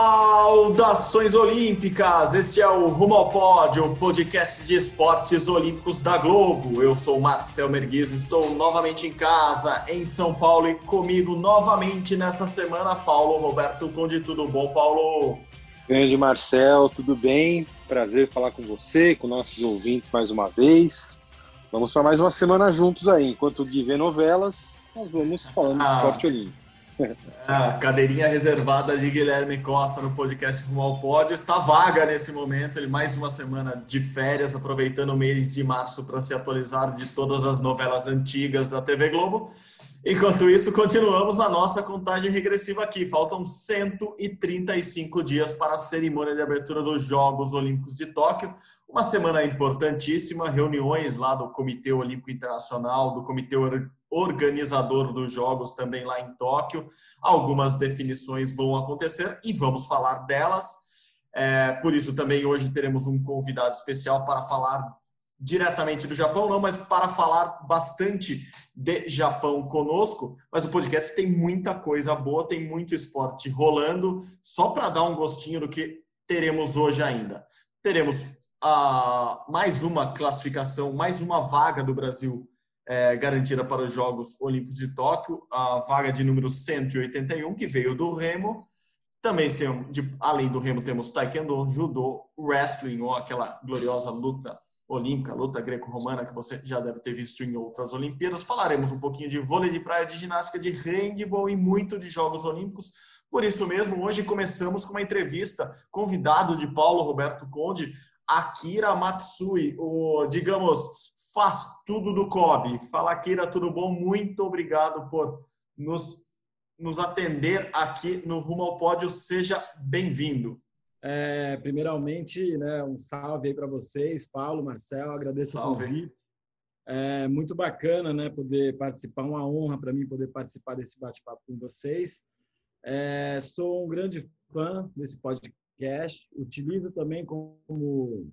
Saudações Olímpicas! Este é o Rumo ao Pódio, o podcast de esportes olímpicos da Globo. Eu sou Marcel Merguiz, estou novamente em casa, em São Paulo, e comigo novamente nesta semana, Paulo Roberto Conde. Tudo bom, Paulo? Grande Marcel, tudo bem? Prazer falar com você, com nossos ouvintes mais uma vez. Vamos para mais uma semana juntos aí. Enquanto o Gui vê novelas, nós vamos falando ah. de esporte olímpico. A cadeirinha reservada de Guilherme Costa no podcast Rumo ao Pódio está vaga nesse momento. Ele mais uma semana de férias, aproveitando o mês de março para se atualizar de todas as novelas antigas da TV Globo. Enquanto isso, continuamos a nossa contagem regressiva aqui. Faltam 135 dias para a cerimônia de abertura dos Jogos Olímpicos de Tóquio. Uma semana importantíssima, reuniões lá do Comitê Olímpico Internacional, do Comitê organizador dos Jogos também lá em Tóquio. Algumas definições vão acontecer e vamos falar delas. É, por isso, também hoje teremos um convidado especial para falar diretamente do Japão, não, mas para falar bastante de Japão conosco. Mas o podcast tem muita coisa boa, tem muito esporte rolando. Só para dar um gostinho do que teremos hoje ainda. Teremos a, mais uma classificação, mais uma vaga do Brasil é, garantida para os Jogos Olímpicos de Tóquio, a vaga de número 181, que veio do Remo. Também tem, de, além do Remo, temos Taekwondo, Judô, Wrestling, ou aquela gloriosa luta olímpica, luta greco-romana, que você já deve ter visto em outras Olimpíadas. Falaremos um pouquinho de vôlei de praia, de ginástica, de handball e muito de Jogos Olímpicos. Por isso mesmo, hoje começamos com uma entrevista, convidado de Paulo Roberto Conde, Akira Matsui, o, digamos, faz tudo do COB. Fala, Akira, tudo bom? Muito obrigado por nos, nos atender aqui no Rumo ao Pódio. Seja bem-vindo. É, primeiramente, né, um salve aí para vocês, Paulo, Marcel, agradeço salve. o convite. É muito bacana, né, poder participar, uma honra para mim poder participar desse bate-papo com vocês. É, sou um grande fã desse podcast, utilizo também como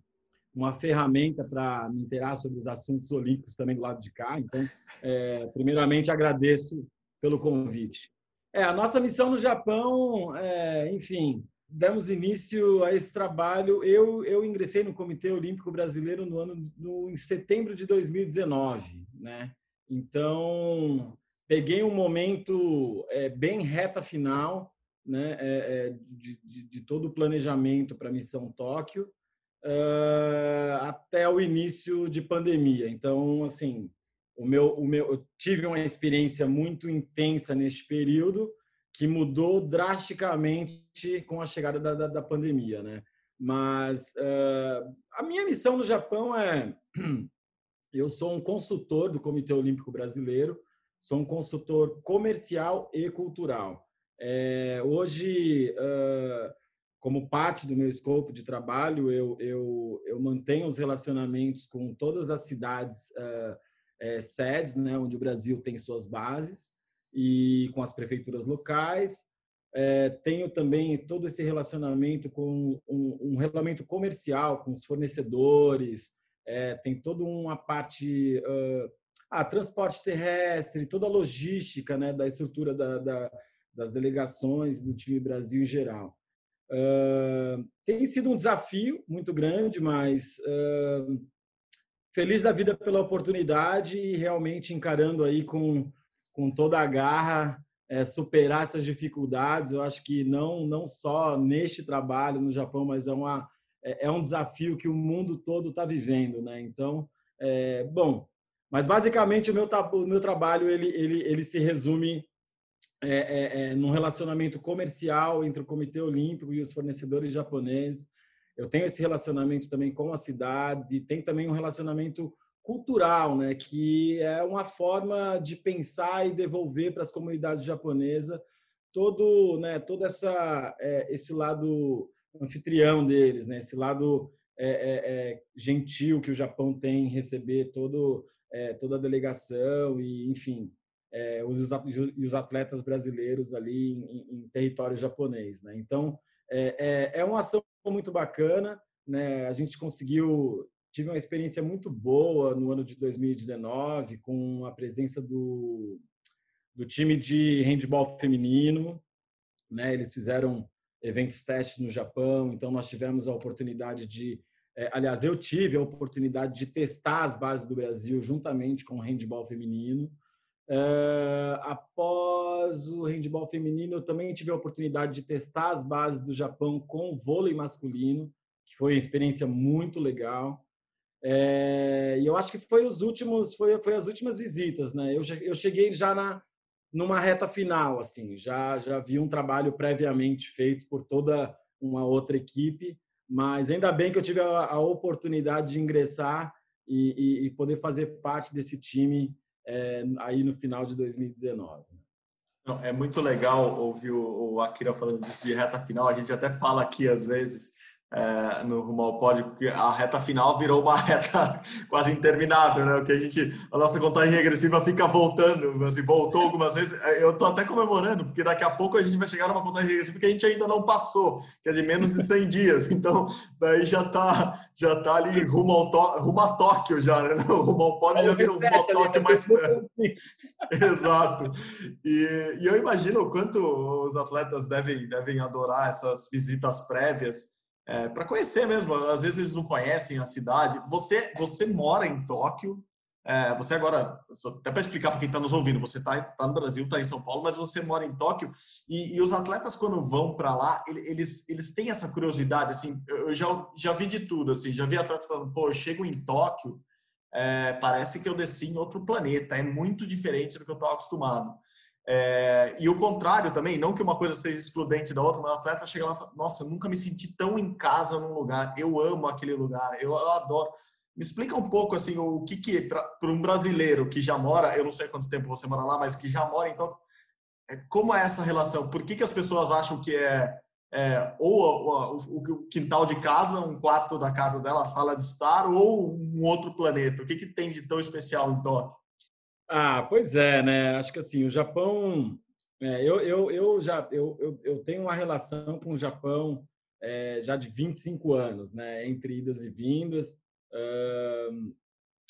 uma ferramenta para me interar sobre os assuntos olímpicos também do lado de cá. Então, é, primeiramente, agradeço pelo convite. É, a nossa missão no Japão, é, enfim, damos início a esse trabalho. Eu, eu ingressei no Comitê Olímpico Brasileiro no ano no, em setembro de 2019, né? Então, peguei um momento é, bem reta final, né, é, é de, de, de todo o planejamento para a missão Tóquio uh, até o início de pandemia. Então, assim, o meu, o meu, eu tive uma experiência muito intensa neste período que mudou drasticamente com a chegada da, da, da pandemia, né? Mas uh, a minha missão no Japão é eu sou um consultor do Comitê Olímpico Brasileiro, sou um consultor comercial e cultural. É, hoje uh, como parte do meu escopo de trabalho, eu, eu, eu mantenho os relacionamentos com todas as cidades uh, é, sedes, né, onde o Brasil tem suas bases, e com as prefeituras locais. É, tenho também todo esse relacionamento com um, um relacionamento comercial com os fornecedores, é, tem toda uma parte, uh, transporte terrestre, toda a logística né, da estrutura da, da, das delegações do time Brasil em geral. Uh, tem sido um desafio muito grande, mas uh, feliz da vida pela oportunidade e realmente encarando aí com, com toda a garra é, superar essas dificuldades. Eu acho que não não só neste trabalho no Japão, mas é uma é, é um desafio que o mundo todo está vivendo, né? Então, é, bom, mas basicamente o meu, o meu trabalho ele, ele, ele se resume é, é, é, num relacionamento comercial entre o Comitê Olímpico e os fornecedores japoneses. Eu tenho esse relacionamento também com as cidades e tem também um relacionamento cultural, né, que é uma forma de pensar e devolver para as comunidades japonesas todo, né, todo essa é, esse lado anfitrião deles, né, esse lado é, é, é gentil que o Japão tem em receber todo é, toda a delegação e enfim é, os, os atletas brasileiros ali em, em território japonês. Né? Então, é, é, é, uma ação muito bacana. Né? A gente conseguiu, tive uma experiência muito boa no ano de 2019 com a presença do, do time de handball feminino. Né? Eles fizeram eventos testes no Japão, então nós tivemos a oportunidade de é, aliás, eu tive a oportunidade de testar as bases do Brasil juntamente com o handball feminino. Uh, após o handball feminino, eu também tive a oportunidade de testar as bases do Japão com o vôlei masculino, que foi uma experiência muito legal. É, e eu acho que foi os últimos, foi, foi as últimas visitas, né? Eu, eu cheguei já na numa reta final, assim, já já vi um trabalho previamente feito por toda uma outra equipe, mas ainda bem que eu tive a, a oportunidade de ingressar e, e, e poder fazer parte desse time é, aí no final de 2019. Não, é muito legal ouvir o, Akira falando disso de reta final. A gente até fala aqui às vezes é, no Rumo ao Pódio, porque a reta final virou uma reta quase interminável, né? O que a gente, a nossa contagem regressiva fica voltando, assim, voltou algumas vezes. É, eu tô até comemorando, porque daqui a pouco a gente vai chegar numa contagem regressiva que a gente ainda não passou, que é de menos de 100 dias. Então, daí já tá, já tá ali rumo, ao rumo a Tóquio já, né? rumo ao pódio já virou rumo ao Tóquio mais perto. Exato. E, e eu imagino o quanto os atletas devem, devem adorar essas visitas prévias é, para conhecer mesmo. Às vezes eles não conhecem a cidade. Você, você mora em Tóquio. É, você agora, até para explicar para quem está nos ouvindo, você está tá no Brasil, está em São Paulo, mas você mora em Tóquio e, e os atletas quando vão para lá, eles, eles têm essa curiosidade, assim, eu já, já vi de tudo, assim, já vi atletas falando, pô, eu chego em Tóquio, é, parece que eu desci em outro planeta, é muito diferente do que eu estou acostumado. É, e o contrário também, não que uma coisa seja excludente da outra, mas o atleta chega lá e fala, nossa, nunca me senti tão em casa num lugar, eu amo aquele lugar, eu, eu adoro. Me explica um pouco assim o que que para um brasileiro que já mora, eu não sei quanto tempo você mora lá, mas que já mora então, é, como é essa relação? Por que que as pessoas acham que é, é ou o, o, o, quintal de casa, um quarto da casa dela, a sala de estar, ou um outro planeta? O que que tem de tão especial em Tóquio? Ah, pois é, né? Acho que assim, o Japão, é, eu, eu, eu já eu, eu, eu, tenho uma relação com o Japão é, já de 25 anos, né? Entre idas e vindas.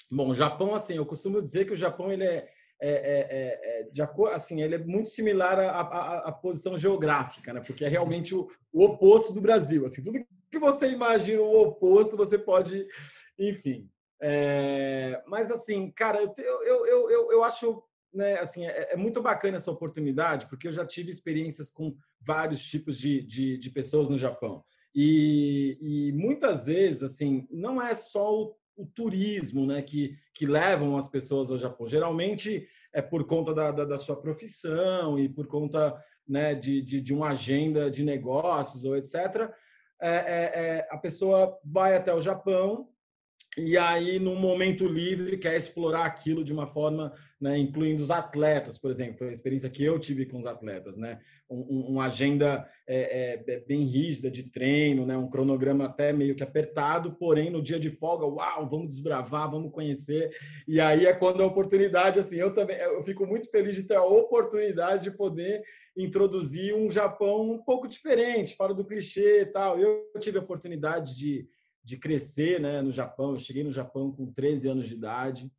bom, o Japão, assim, eu costumo dizer que o Japão ele é, é, é, é de acordo, assim, ele é muito similar à, à, à, posição geográfica, né? Porque é realmente o, o oposto do Brasil. Assim, tudo que você imagina o oposto, você pode, enfim. É, mas assim, cara, eu, eu, eu, eu, eu acho né, assim, é, é, muito bacana essa oportunidade, porque eu já tive experiências com vários tipos de, de, de pessoas no Japão. E, e, muitas vezes, assim, não é só o, o, turismo né, que, que levam as pessoas ao Japão. Geralmente é por conta da, da, da sua profissão e por conta né, de, de, de, uma agenda de negócios ou etc. É, é, é, a pessoa vai até o Japão e aí, num momento livre, quer explorar aquilo de uma forma, né, incluindo os atletas, por exemplo, a experiência que eu tive com os atletas, né, um, uma agenda é, é, bem rígida de treino, né, um cronograma até meio que apertado, porém, no dia de folga, uau, vamos desbravar, vamos conhecer, e aí é quando a oportunidade, assim, eu também, eu fico muito feliz de ter a oportunidade de poder introduzir um Japão um pouco diferente, fora do clichê e tal. Eu tive a oportunidade de de crescer né, no Japão. Eu cheguei no Japão com 13 anos de idade.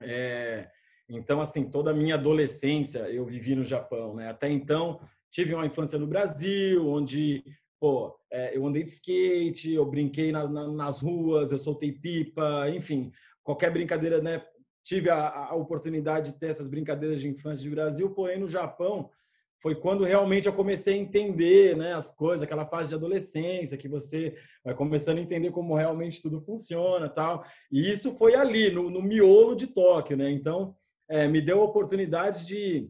É, então, assim, toda a minha adolescência eu vivi no Japão. Né? Até então, tive uma infância no Brasil, onde pô, é, eu andei de skate, eu brinquei na, na, nas ruas, eu soltei pipa, enfim, qualquer brincadeira, né? Tive a, a oportunidade de ter essas brincadeiras de infância de Brasil, porém no Japão foi quando realmente eu comecei a entender né, as coisas, aquela fase de adolescência, que você vai começando a entender como realmente tudo funciona tal. E isso foi ali, no, no miolo de Tóquio. Né? Então, é, me deu a oportunidade de,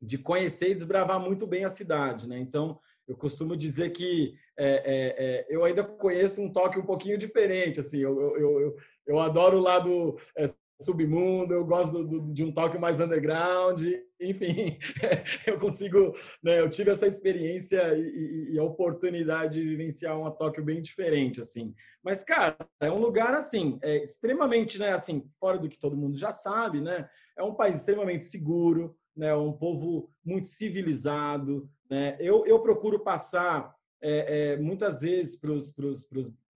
de conhecer e desbravar muito bem a cidade. Né? Então, eu costumo dizer que é, é, é eu ainda conheço um Tóquio um pouquinho diferente. Assim, eu, eu, eu, eu adoro o lado é, submundo, eu gosto do, do, de um toque mais underground, enfim, eu consigo, né, eu tive essa experiência e, e, a oportunidade de vivenciar uma Tóquio bem diferente, assim. Mas, cara, é um lugar, assim, é extremamente, né, assim, fora do que todo mundo já sabe, né, é um país extremamente seguro, né, um povo muito civilizado. Né? Eu, eu procuro passar é, é, muitas vezes para os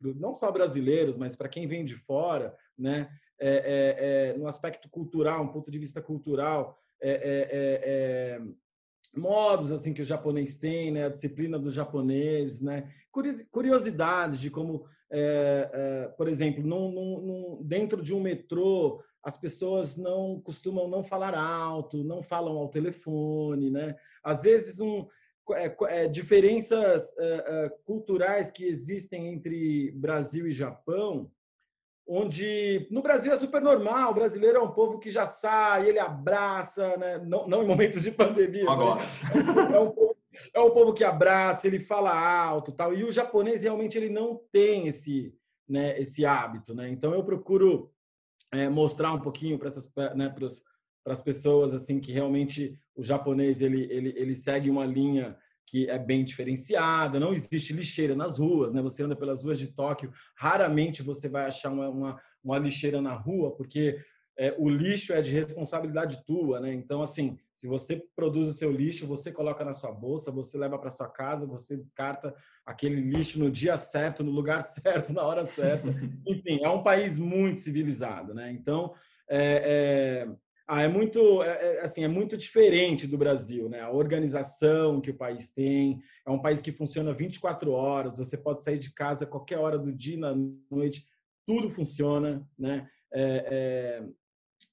não só brasileiros, mas para quem vem de fora, né, é, no aspecto cultural, um ponto de vista cultural, modos assim que o japonês tem, né, a disciplina do japonês, né, curiosidades de como, é, é, por exemplo, num, num, dentro de um metrô as pessoas não costumam não falar alto, não falam ao telefone, né? Às vezes um é, é, diferenças é, é, culturais que existem entre Brasil e Japão, onde no Brasil é super normal, o brasileiro é um povo que já sai, ele abraça, né? não, não em momentos de pandemia. Agora. É um, povo, é um povo que abraça, ele fala alto, tal. E o japonês realmente ele não tem esse, né, esse hábito, né? Então eu procuro é, mostrar um pouquinho para essas né, para as pessoas assim que realmente o japonês ele, ele, ele segue uma linha que é bem diferenciada, não existe lixeira nas ruas, né? Você anda pelas ruas de Tóquio, raramente você vai achar uma, uma, uma lixeira na rua, porque é, o lixo é de responsabilidade tua, né? Então, assim, se você produz o seu lixo, você coloca na sua bolsa, você leva para sua casa, você descarta aquele lixo no dia certo, no lugar certo, na hora certa. Enfim, é um país muito civilizado, né? Então, é, é, ah, é muito, é, é, assim, é muito diferente do Brasil, né? A organização que o país tem é um país que funciona 24 horas. Você pode sair de casa qualquer hora do dia, na noite, tudo funciona, né? É, é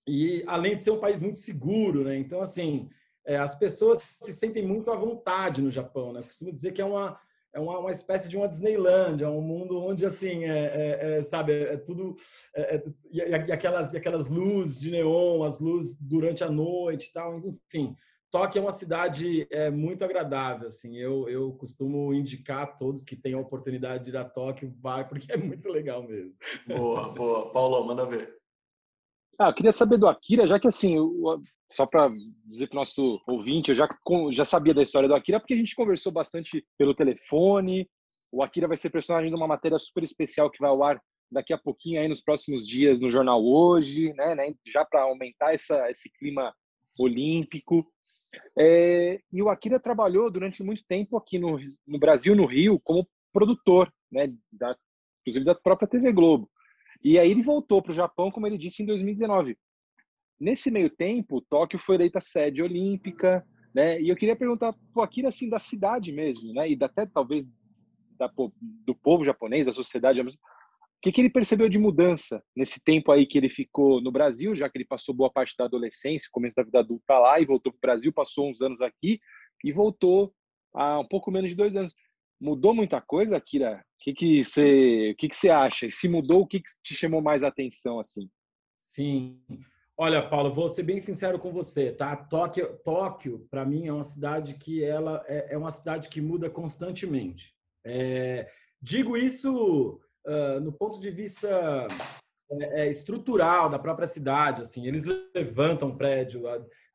e além de ser um país muito seguro, né? Então, assim, é, as pessoas se sentem muito à vontade no Japão, né? Costumo dizer que é uma é uma, uma espécie de uma Disneyland, é um mundo onde assim é, é, é sabe é, tudo é, é e, e, aquelas e aquelas luzes de neon, as luzes durante a noite, tal, enfim. Tóquio é uma cidade é, muito agradável, assim. Eu, eu costumo indicar a todos que têm a oportunidade de ir a Tóquio, vai, porque é muito legal mesmo. Boa, boa. Paulo, manda ver. Ah, eu queria saber do Akira, já que assim, só para dizer para o nosso ouvinte, eu já, já sabia da história do Akira, porque a gente conversou bastante pelo telefone. O Akira vai ser personagem de uma matéria super especial que vai ao ar daqui a pouquinho, aí nos próximos dias, no jornal Hoje, né? né já para aumentar essa, esse clima olímpico. É, e o Akira trabalhou durante muito tempo aqui no, no Brasil, no Rio, como produtor, né? Da, inclusive da própria TV Globo. E aí ele voltou para o Japão, como ele disse, em 2019. Nesse meio tempo, Tóquio foi eleita sede olímpica, né? E eu queria perguntar para Akira, assim, da cidade mesmo, né? E até talvez da, do povo japonês, da sociedade, o que, que ele percebeu de mudança nesse tempo aí que ele ficou no Brasil, já que ele passou boa parte da adolescência, começo da vida adulta lá e voltou para o Brasil, passou uns anos aqui e voltou há um pouco menos de dois anos. Mudou muita coisa, Akira? O que que você, que que você acha? Se mudou, o que, que te chamou mais atenção assim? Sim. Olha, Paulo, vou ser bem sincero com você, tá? Tóquio, Tóquio para mim é uma cidade que ela é, é uma cidade que muda constantemente. É, digo isso uh, no ponto de vista é, é, estrutural da própria cidade. Assim, eles levantam prédio,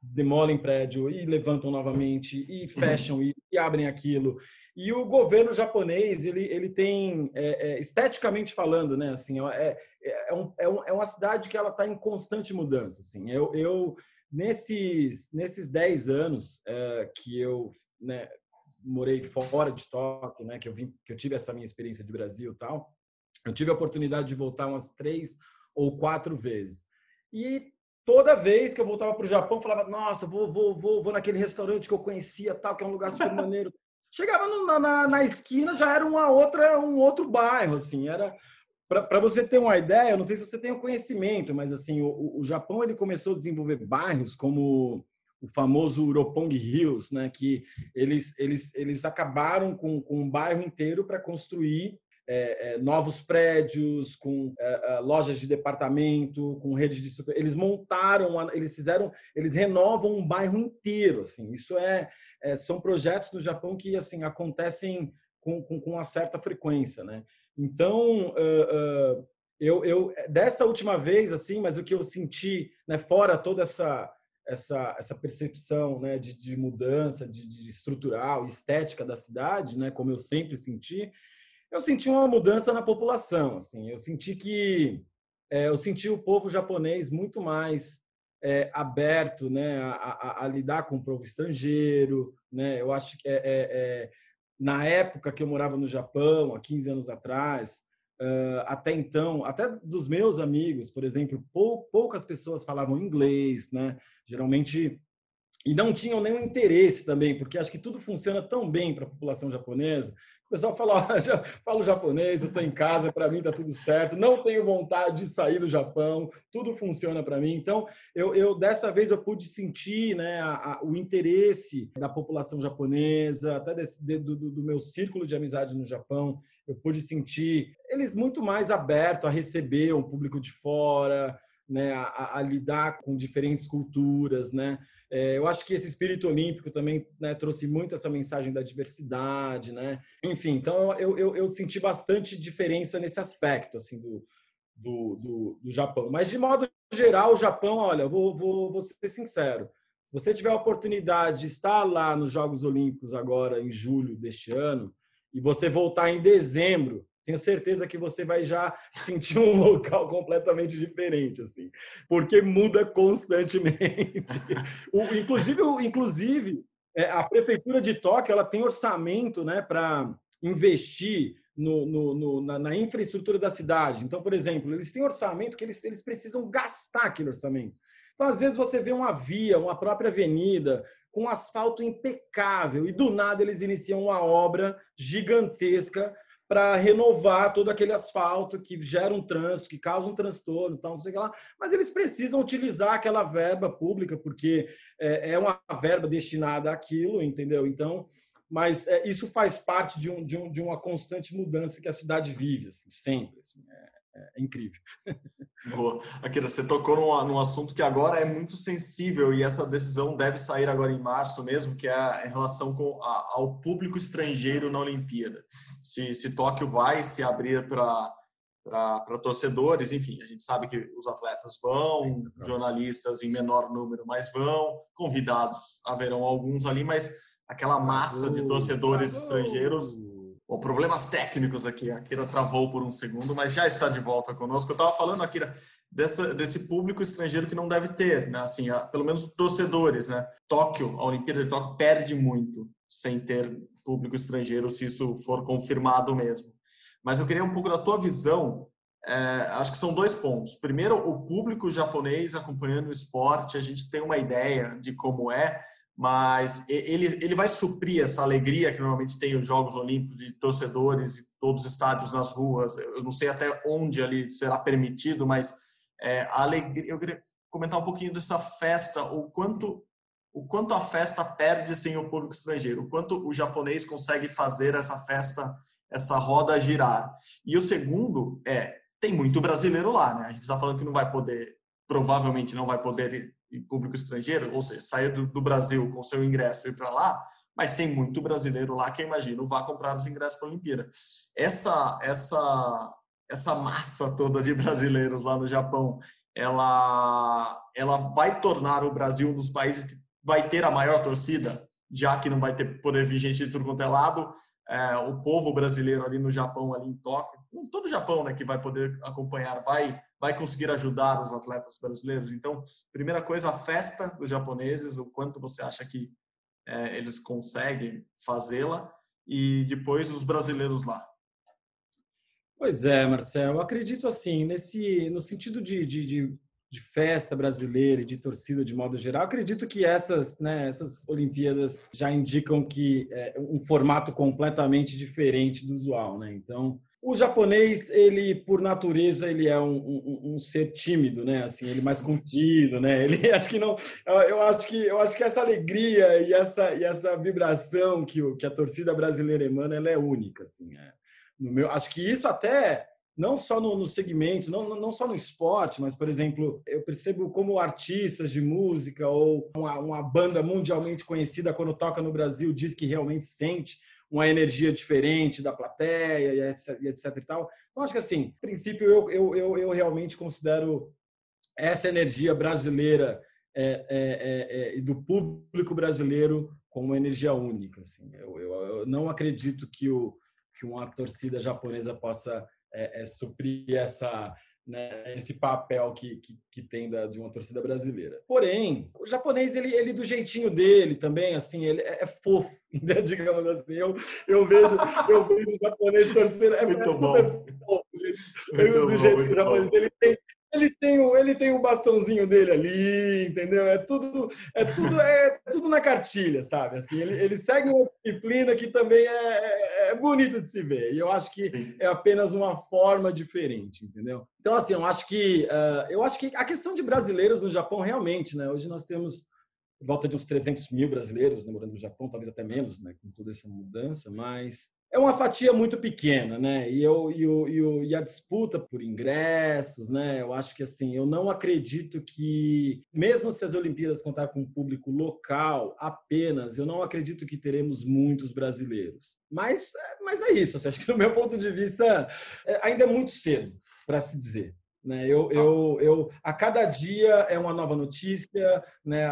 demolem prédio e levantam novamente e fecham e, e abrem aquilo. E o governo japonês, ele, ele tem, é, é, esteticamente falando, né, assim, é, é, um, é, um, é uma cidade que ela está em constante mudança, assim. Eu, eu nesses, nesses 10 anos é, que eu né, morei fora de Tóquio, né, que eu, vim, que eu tive essa minha experiência de Brasil e tal, eu tive a oportunidade de voltar umas três ou quatro vezes. E toda vez que eu voltava para o Japão, falava, nossa, vou, vou, vou, vou naquele restaurante que eu conhecia, tal, que é um lugar super maneiro. Chegava na, na, na, esquina, já era uma outra, um outro bairro, assim, era... Para você ter uma ideia, eu não sei se você tem o conhecimento, mas assim, o, o Japão ele começou a desenvolver bairros como o famoso Roppongi Hills, né, que eles, eles, eles acabaram com, com um bairro inteiro para construir é, é, novos prédios, com é, é, lojas de departamento, com redes de super... Eles montaram, eles fizeram, eles renovam um bairro inteiro, assim. Isso é, é, são projetos no Japão que assim acontecem com, com, com uma certa frequência, né? Então, uh, uh, eu, eu dessa última vez assim, mas o que eu senti, né, fora toda essa essa, essa percepção né, de, de mudança, de, de estrutural, estética da cidade, né, como eu sempre senti, eu senti uma mudança na população. Assim, eu senti que é, eu senti o povo japonês muito mais é, aberto né, a, a, a, lidar com o povo estrangeiro. Né? Eu acho que é, na época que eu morava no Japão, há 15 anos atrás, uh, até então, até dos meus amigos, por exemplo, pou, poucas pessoas falavam inglês, né? geralmente e não tinham nenhum interesse também, porque acho que tudo funciona tão bem para a população japonesa. O pessoal fala, oh, já falo japonês, eu estou em casa, para mim está tudo certo, não tenho vontade de sair do Japão, tudo funciona para mim. Então, eu, eu, dessa vez eu pude sentir né, a, a, o interesse da população japonesa, até desse, de, do, do meu círculo de amizade no Japão, eu pude sentir eles muito mais abertos a receber um público de fora, né, a, a lidar com diferentes culturas, né? É, eu acho que esse espírito olímpico também né, trouxe muito essa mensagem da diversidade, né? Enfim, então eu, eu, eu senti bastante diferença nesse aspecto, assim, do, do, do, do, Japão. Mas, de modo geral, o Japão, olha, vou, vou, vou ser sincero, se você tiver a oportunidade de estar lá nos Jogos Olímpicos agora, em julho deste ano, e você voltar em dezembro, tenho certeza que você vai já sentir um local completamente diferente, assim, porque muda constantemente. o, inclusive, inclusive é, a prefeitura de Tóquio ela tem orçamento, né, para investir no, no, no na, na, infraestrutura da cidade. Então, por exemplo, eles têm orçamento que eles, eles precisam gastar aquele orçamento. Então, às vezes você vê uma via, uma própria avenida com asfalto impecável e do nada eles iniciam uma obra gigantesca para renovar todo aquele asfalto que gera um trânsito, que causa um transtorno, tal, não sei o que lá. Mas eles precisam utilizar aquela verba pública, porque é, é uma verba destinada àquilo, entendeu? Então, mas é, isso faz parte de, um, de, um, de, uma constante mudança que a cidade vive, assim, sempre. Assim, é. É, é incrível. Boa. Akira, você tocou num, num, assunto que agora é muito sensível e essa decisão deve sair agora em março mesmo, que é em relação com a, ao público estrangeiro na Olimpíada. Se, se Tóquio vai se abrir para para torcedores, enfim, a gente sabe que os atletas vão, jornalistas em menor número, mas vão, convidados haverão alguns ali, mas aquela massa de torcedores estrangeiros Problemas técnicos aqui. A Akira travou por um segundo, mas já está de volta conosco. Eu estava falando, Akira, dessa, desse público estrangeiro que não deve ter, né? Assim, a, pelo menos torcedores, né? Tóquio, a Olimpíada de Tóquio perde muito sem ter público estrangeiro, se isso for confirmado mesmo. Mas eu queria um pouco da tua visão. É, acho que são dois pontos. Primeiro, o público japonês acompanhando o esporte, a gente tem uma ideia de como é, mas ele, ele vai suprir essa alegria que normalmente tem os Jogos Olímpicos de torcedores todos os estádios nas ruas. Eu não sei até onde ali será permitido, mas é, a alegria. Eu queria comentar um pouquinho dessa festa, o quanto o quanto a festa perde sem o público estrangeiro, o quanto o japonês consegue fazer essa festa, essa roda girar. E o segundo é tem muito brasileiro lá, né? A gente está falando que não vai poder, provavelmente não vai poder e público estrangeiro, ou seja, sair do, do Brasil com seu ingresso e ir para lá, mas tem muito brasileiro lá que imagino vá comprar os ingressos para a Olimpíada. Essa, essa, essa massa toda de brasileiros lá no Japão, ela, ela vai tornar o Brasil um dos países que vai ter a maior torcida, já que não vai ter poder vir gente de tudo quanto é lado. É, o povo brasileiro ali no Japão, ali em Tóquio, todo o Japão, né, que vai poder acompanhar, vai vai conseguir ajudar os atletas brasileiros. Então, primeira coisa, a festa dos japoneses, o quanto você acha que é, eles conseguem fazê-la, e depois os brasileiros lá. Pois é, Marcelo, acredito assim, nesse, no sentido de, de, de, de festa brasileira e de torcida de modo geral, acredito que essas, né, essas Olimpíadas já indicam que é um formato completamente diferente do usual, né? Então, o japonês, ele por natureza, ele é um, um, um, ser tímido, né? Assim, ele mais contido, né? Ele acho que não, eu acho que eu acho que essa alegria e essa e essa vibração que, o, que a torcida brasileira emana, ela é única, assim. É. No meu, acho que isso até não só no, no segmento, não, não só no esporte, mas, por exemplo, eu percebo como artistas de música ou uma, uma banda mundialmente conhecida, quando toca no Brasil, diz que realmente sente uma energia diferente da plateia e etc, e etc e tal. Então, acho que, assim, princípio, eu, eu, eu, eu realmente considero essa energia brasileira é, é, é, é do público brasileiro como uma energia única. Assim. Eu, eu, eu, não acredito que, o, que uma torcida japonesa possa é, é, suprir essa, né, esse papel que, que, que tem da, de uma torcida brasileira. Porém, o japonês, ele, ele do jeitinho dele também, assim, ele é, é fofo, né, digamos assim. Eu, eu, vejo, eu vejo o japonês torcendo. É muito bom. É fofo, muito do jeito que o japonês ele tem, ele tem o, ele tem o bastãozinho dele ali, entendeu? É tudo, é tudo, é tudo na cartilha, sabe? Assim, ele, ele segue uma disciplina que também é, é, é bonito de se ver. E eu acho que é apenas uma forma diferente, entendeu? Então, assim, eu acho que uh, eu acho que a questão de brasileiros no Japão realmente, né? Hoje nós temos volta de uns 300 mil brasileiros morando no Japão, talvez até menos, né? Com toda essa mudança, mas é uma fatia muito pequena, né? E, eu, e, o, e, a disputa por ingressos, né? Eu acho que assim, eu não acredito que, mesmo se as Olimpíadas contar com um público local apenas, eu não acredito que teremos muitos brasileiros. Mas, mas é isso. Assim, acho que, do meu ponto de vista, é, ainda é muito cedo para se dizer. Né? Eu, tá. eu, eu, a cada dia é uma nova notícia, né?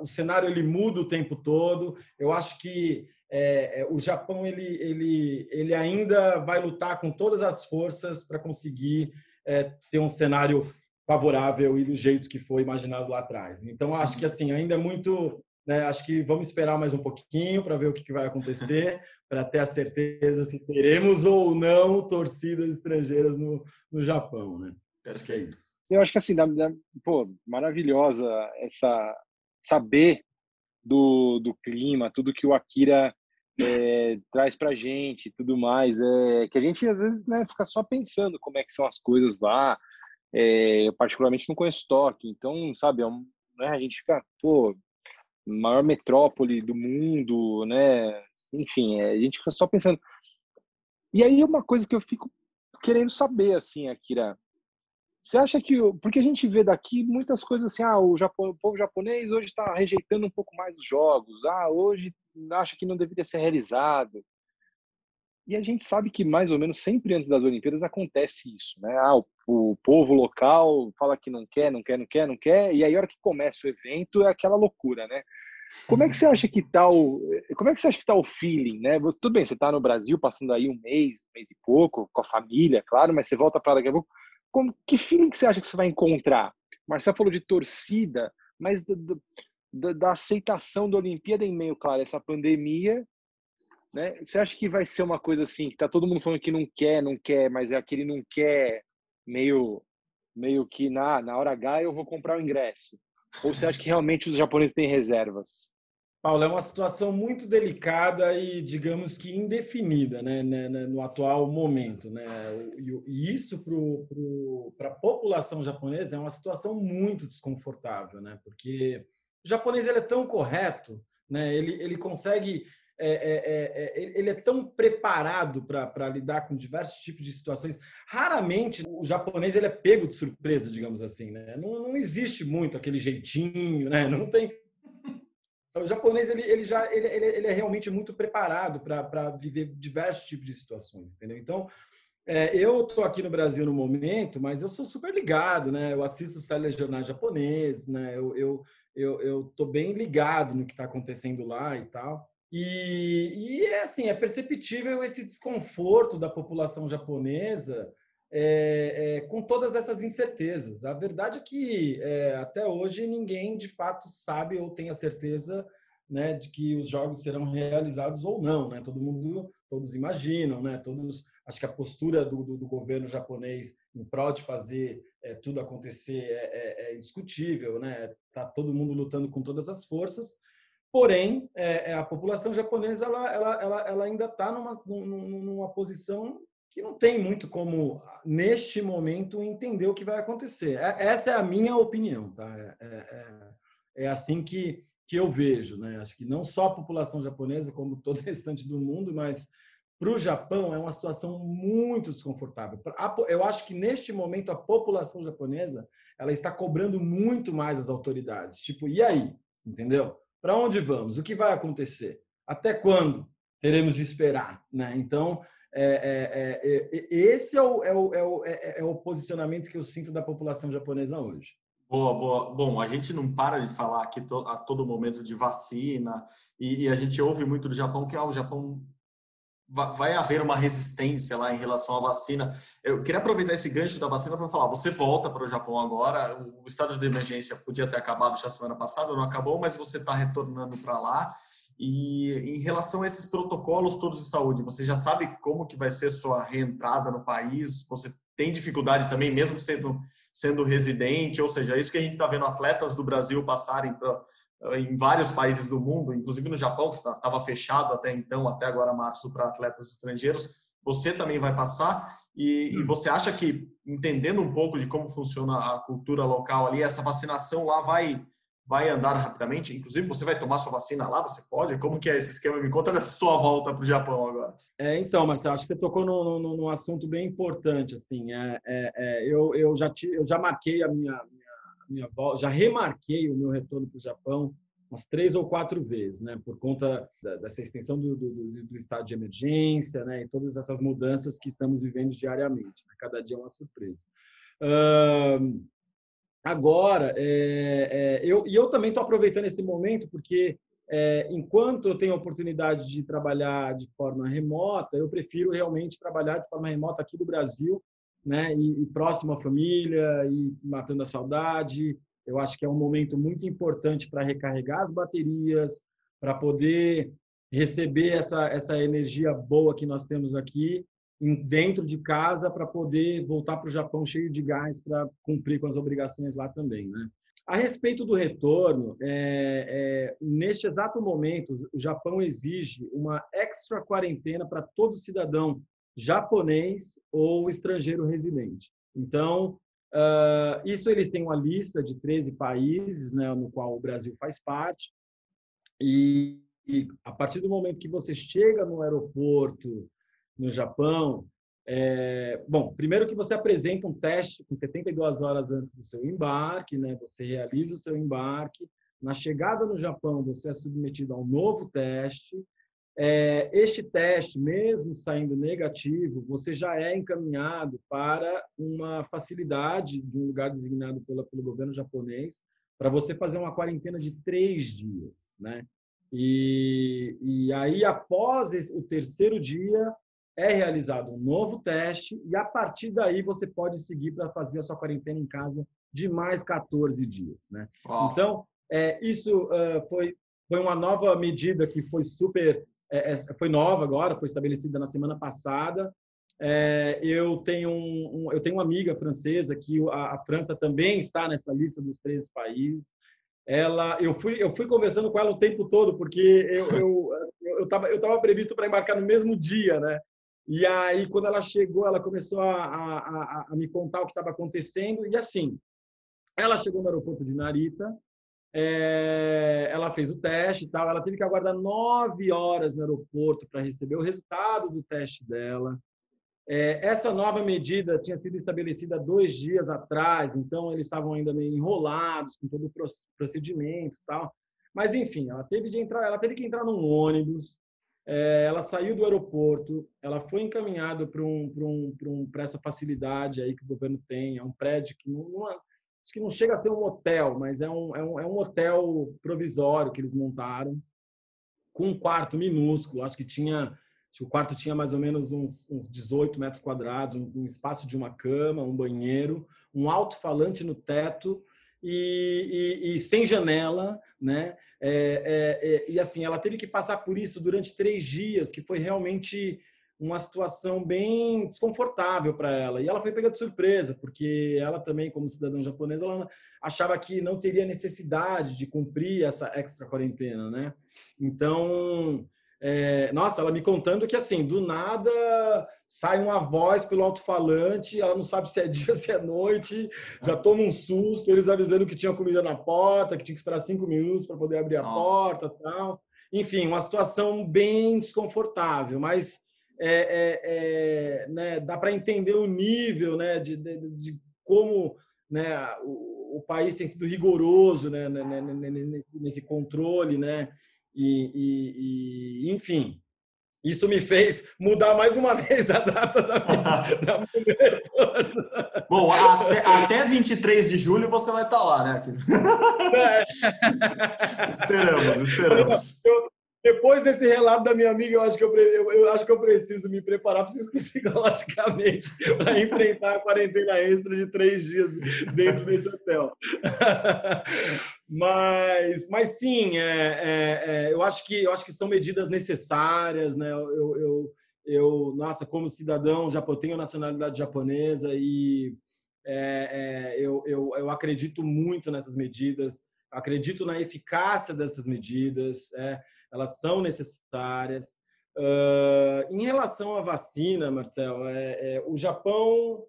o cenário ele muda o tempo todo. Eu acho que é, é, o Japão ele, ele, ele ainda vai lutar com todas as forças para conseguir é, ter um cenário favorável e do jeito que foi imaginado lá atrás. Então, acho que assim ainda é muito. Né, acho que vamos esperar mais um pouquinho para ver o que, que vai acontecer, para ter a certeza se teremos ou não torcidas estrangeiras no, no Japão. Né? Perfeito. Eu acho que assim, da, da, pô, maravilhosa essa saber do, do clima, tudo que o Akira é, traz para gente, tudo mais, é que a gente às vezes né, fica só pensando como é que são as coisas lá. É, eu particularmente não conheço Tóquio, então sabe, é um, né, a gente fica pô, maior metrópole do mundo, né? Enfim, é, a gente fica só pensando. E aí uma coisa que eu fico querendo saber assim, Akira, você acha que. Porque a gente vê daqui muitas coisas assim, ah, o, Japão, o povo japonês hoje está rejeitando um pouco mais os jogos, ah, hoje acha que não deveria ser realizado. E a gente sabe que mais ou menos sempre antes das Olimpíadas acontece isso, né? Ah, o, o povo local fala que não quer, não quer, não quer, não quer, e aí a hora que começa o evento é aquela loucura, né? Como é que você acha que tá o, como é que você acha que tá o feeling, né? Você, tudo bem, você está no Brasil passando aí um mês, um mês e pouco, com a família, claro, mas você volta para daqui a pouco como, que feeling que você acha que você vai encontrar? Marcelo falou de torcida, mas do, do, da, da, aceitação da Olimpíada em meio, claro, essa pandemia, né? Você acha que vai ser uma coisa assim, que tá todo mundo falando que não quer, não quer, mas é aquele não quer meio meio que na, na hora H eu vou comprar o ingresso? Ou você acha que realmente os japoneses têm reservas? Paulo, é uma situação muito delicada e, digamos que, indefinida né, né, né no atual momento. Né? E isso para a população japonesa é uma situação muito desconfortável, né? porque o japonês ele é tão correto, né? ele, ele consegue. É, é, é, é ele é tão preparado para lidar com diversos tipos de situações. Raramente o japonês ele é pego de surpresa, digamos assim. Né? Não, não existe muito aquele jeitinho, né? não tem o japonês ele, ele já ele, ele, é realmente muito preparado para viver diversos tipos de situações, entendeu? Então, é, eu estou aqui no Brasil no momento, mas eu sou super ligado, né? Eu assisto os telejornais japoneses, né? Eu, eu, eu, eu tô bem ligado no que está acontecendo lá e tal. E, e é assim, é perceptível esse desconforto da população japonesa é, é, com todas essas incertezas. A verdade é que é, até hoje ninguém de fato sabe ou tem a certeza né, de que os jogos serão realizados ou não. Né? Todo mundo, todos imaginam, né? todos. Acho que a postura do, do, do governo japonês em prol de fazer é, tudo acontecer é, é, é indiscutível, né? Tá todo mundo lutando com todas as forças. Porém, a população japonesa ela, ela, ela, ela ainda está numa, numa posição que não tem muito como, neste momento, entender o que vai acontecer. É, essa é a minha opinião, tá? É, é, é, é assim que, que eu vejo, né? Acho que não só a população japonesa, como todo o restante do mundo, mas para o Japão é uma situação muito desconfortável. Eu acho que neste momento a população japonesa ela está cobrando muito mais as autoridades. Tipo, e aí? Entendeu? Para onde vamos? O que vai acontecer? Até quando teremos de esperar? Né? Então, é, é, é, é, esse é o, é, o, é, o, é, o posicionamento que eu sinto da população japonesa hoje. Boa, boa. Bom, a gente não para de falar aqui a todo momento de vacina e, e a gente ouve muito do Japão que ah, o Japão vai haver uma resistência lá em relação à vacina. Eu queria aproveitar esse gancho da vacina para falar: você volta para o Japão agora, o estado de emergência podia ter acabado já semana passada, não acabou, mas você está retornando para lá. E em relação a esses protocolos todos de saúde, você já sabe como que vai ser sua reentrada no país? Você tem dificuldade também, mesmo sendo, sendo residente? Ou seja, é isso que a gente está vendo atletas do Brasil passarem pra, em vários países do mundo, inclusive no Japão, que estava tá, fechado até então, até agora março, para atletas estrangeiros. Você também vai passar e, e, você acha que, entendendo um pouco de como funciona a cultura local ali, essa vacinação lá vai vai andar rapidamente? Inclusive, você vai tomar sua vacina lá? Você pode? Como que é esse esquema? Me conta da sua volta para o Japão agora. É, então, Marcelo, acho que você tocou num, num, num assunto bem importante. Assim, é, é, é, eu, eu, já te, eu já marquei a minha, minha, minha volta, já remarquei o meu retorno para o Japão umas três ou quatro vezes, né? Por conta da, dessa extensão do, do, do, estado de emergência, né? E todas essas mudanças que estamos vivendo diariamente. Né? Cada dia é uma surpresa. Uh, Agora, é, é, eu, e eu também estou aproveitando esse momento porque, é, enquanto eu tenho a oportunidade de trabalhar de forma remota, eu prefiro realmente trabalhar de forma remota aqui do Brasil, né, e, e próximo à família, e matando a saudade. Eu acho que é um momento muito importante para recarregar as baterias, para poder receber essa, essa energia boa que nós temos aqui dentro de casa para poder voltar para o Japão cheio de gás para cumprir com as obrigações lá também, né? A respeito do retorno, é, é, neste exato momento, o Japão exige uma extra quarentena para todo cidadão japonês ou estrangeiro residente. Então, uh, isso eles têm uma lista de 13 países, né, no qual o Brasil faz parte, e, e a partir do momento que você chega no aeroporto no Japão. É, bom, primeiro que você apresenta um teste com 72 horas antes do seu embarque, né? Você realiza o seu embarque. Na chegada no Japão, você é submetido a um novo teste. É, este teste, mesmo saindo negativo, você já é encaminhado para uma facilidade de um lugar designado pela, pelo governo japonês para você fazer uma quarentena de três dias, né? E, e aí, após esse, o terceiro dia, é realizado um novo teste e a partir daí você pode seguir para fazer a sua quarentena em casa de mais 14 dias, né? Então, é, isso uh, foi, foi uma nova medida que foi super, é, é, foi nova agora, foi estabelecida na semana passada. É, eu tenho um, um, eu tenho uma amiga francesa que a, a, França também está nessa lista dos 13 países. Ela, eu fui, eu fui conversando com ela o tempo todo porque eu eu eu estava eu tava previsto para embarcar no mesmo dia, né? E aí, quando ela chegou, ela começou a, a, a me contar o que estava acontecendo. E assim, ela chegou no aeroporto de Narita, é, ela fez o teste e tal. Ela teve que aguardar nove horas no aeroporto para receber o resultado do teste dela. É, essa nova medida tinha sido estabelecida dois dias atrás, então eles estavam ainda meio enrolados com todo o procedimento e tal. Mas enfim, ela teve de entrar, ela teve que entrar num ônibus, ela saiu do aeroporto, ela foi encaminhada para um, um, um, essa facilidade aí que o governo tem, é um prédio que não, não acho que não chega a ser um hotel, mas é um, é um, é um hotel provisório que eles montaram, com um quarto minúsculo, acho que tinha que o quarto tinha mais ou menos uns, uns 18 metros quadrados, um, um, espaço de uma cama, um banheiro, um alto-falante no teto e, e, e, sem janela, né? É, é, é, e assim, ela teve que passar por isso durante três dias, que foi realmente uma situação bem desconfortável para ela. E ela foi pegada de surpresa, porque ela também, como cidadã japonesa, ela achava que não teria necessidade de cumprir essa extra quarentena, né? Então, é, nossa, ela me contando que assim, do nada sai uma voz pelo alto-falante, ela não sabe se é dia, se é noite, já toma um susto, eles avisando que tinha comida na porta, que tinha que esperar cinco minutos para poder abrir a nossa. porta tal. Enfim, uma situação bem desconfortável, mas é, é, é né, dá para entender o nível né, de, de, de como né, o, o, país tem sido rigoroso né, né, né, nesse controle, né? E, e, e, enfim, isso me fez mudar mais uma vez a data da, da Bom, até, até 23 de julho você vai estar lá, né? É. esperamos, esperamos. Eu, depois desse relato da minha amiga, eu acho que eu, eu, acho que eu preciso me preparar psicologicamente para enfrentar a quarentena extra de três dias dentro desse hotel. mas, mas sim, é, é, é, eu acho que eu acho que são medidas necessárias, né? Eu, eu, eu nossa, como cidadão já tenho nacionalidade japonesa e é, é, eu, eu, eu acredito muito nessas medidas, acredito na eficácia dessas medidas. É, elas são necessárias. Uh, em relação à vacina, Marcelo, é, é, o Japão,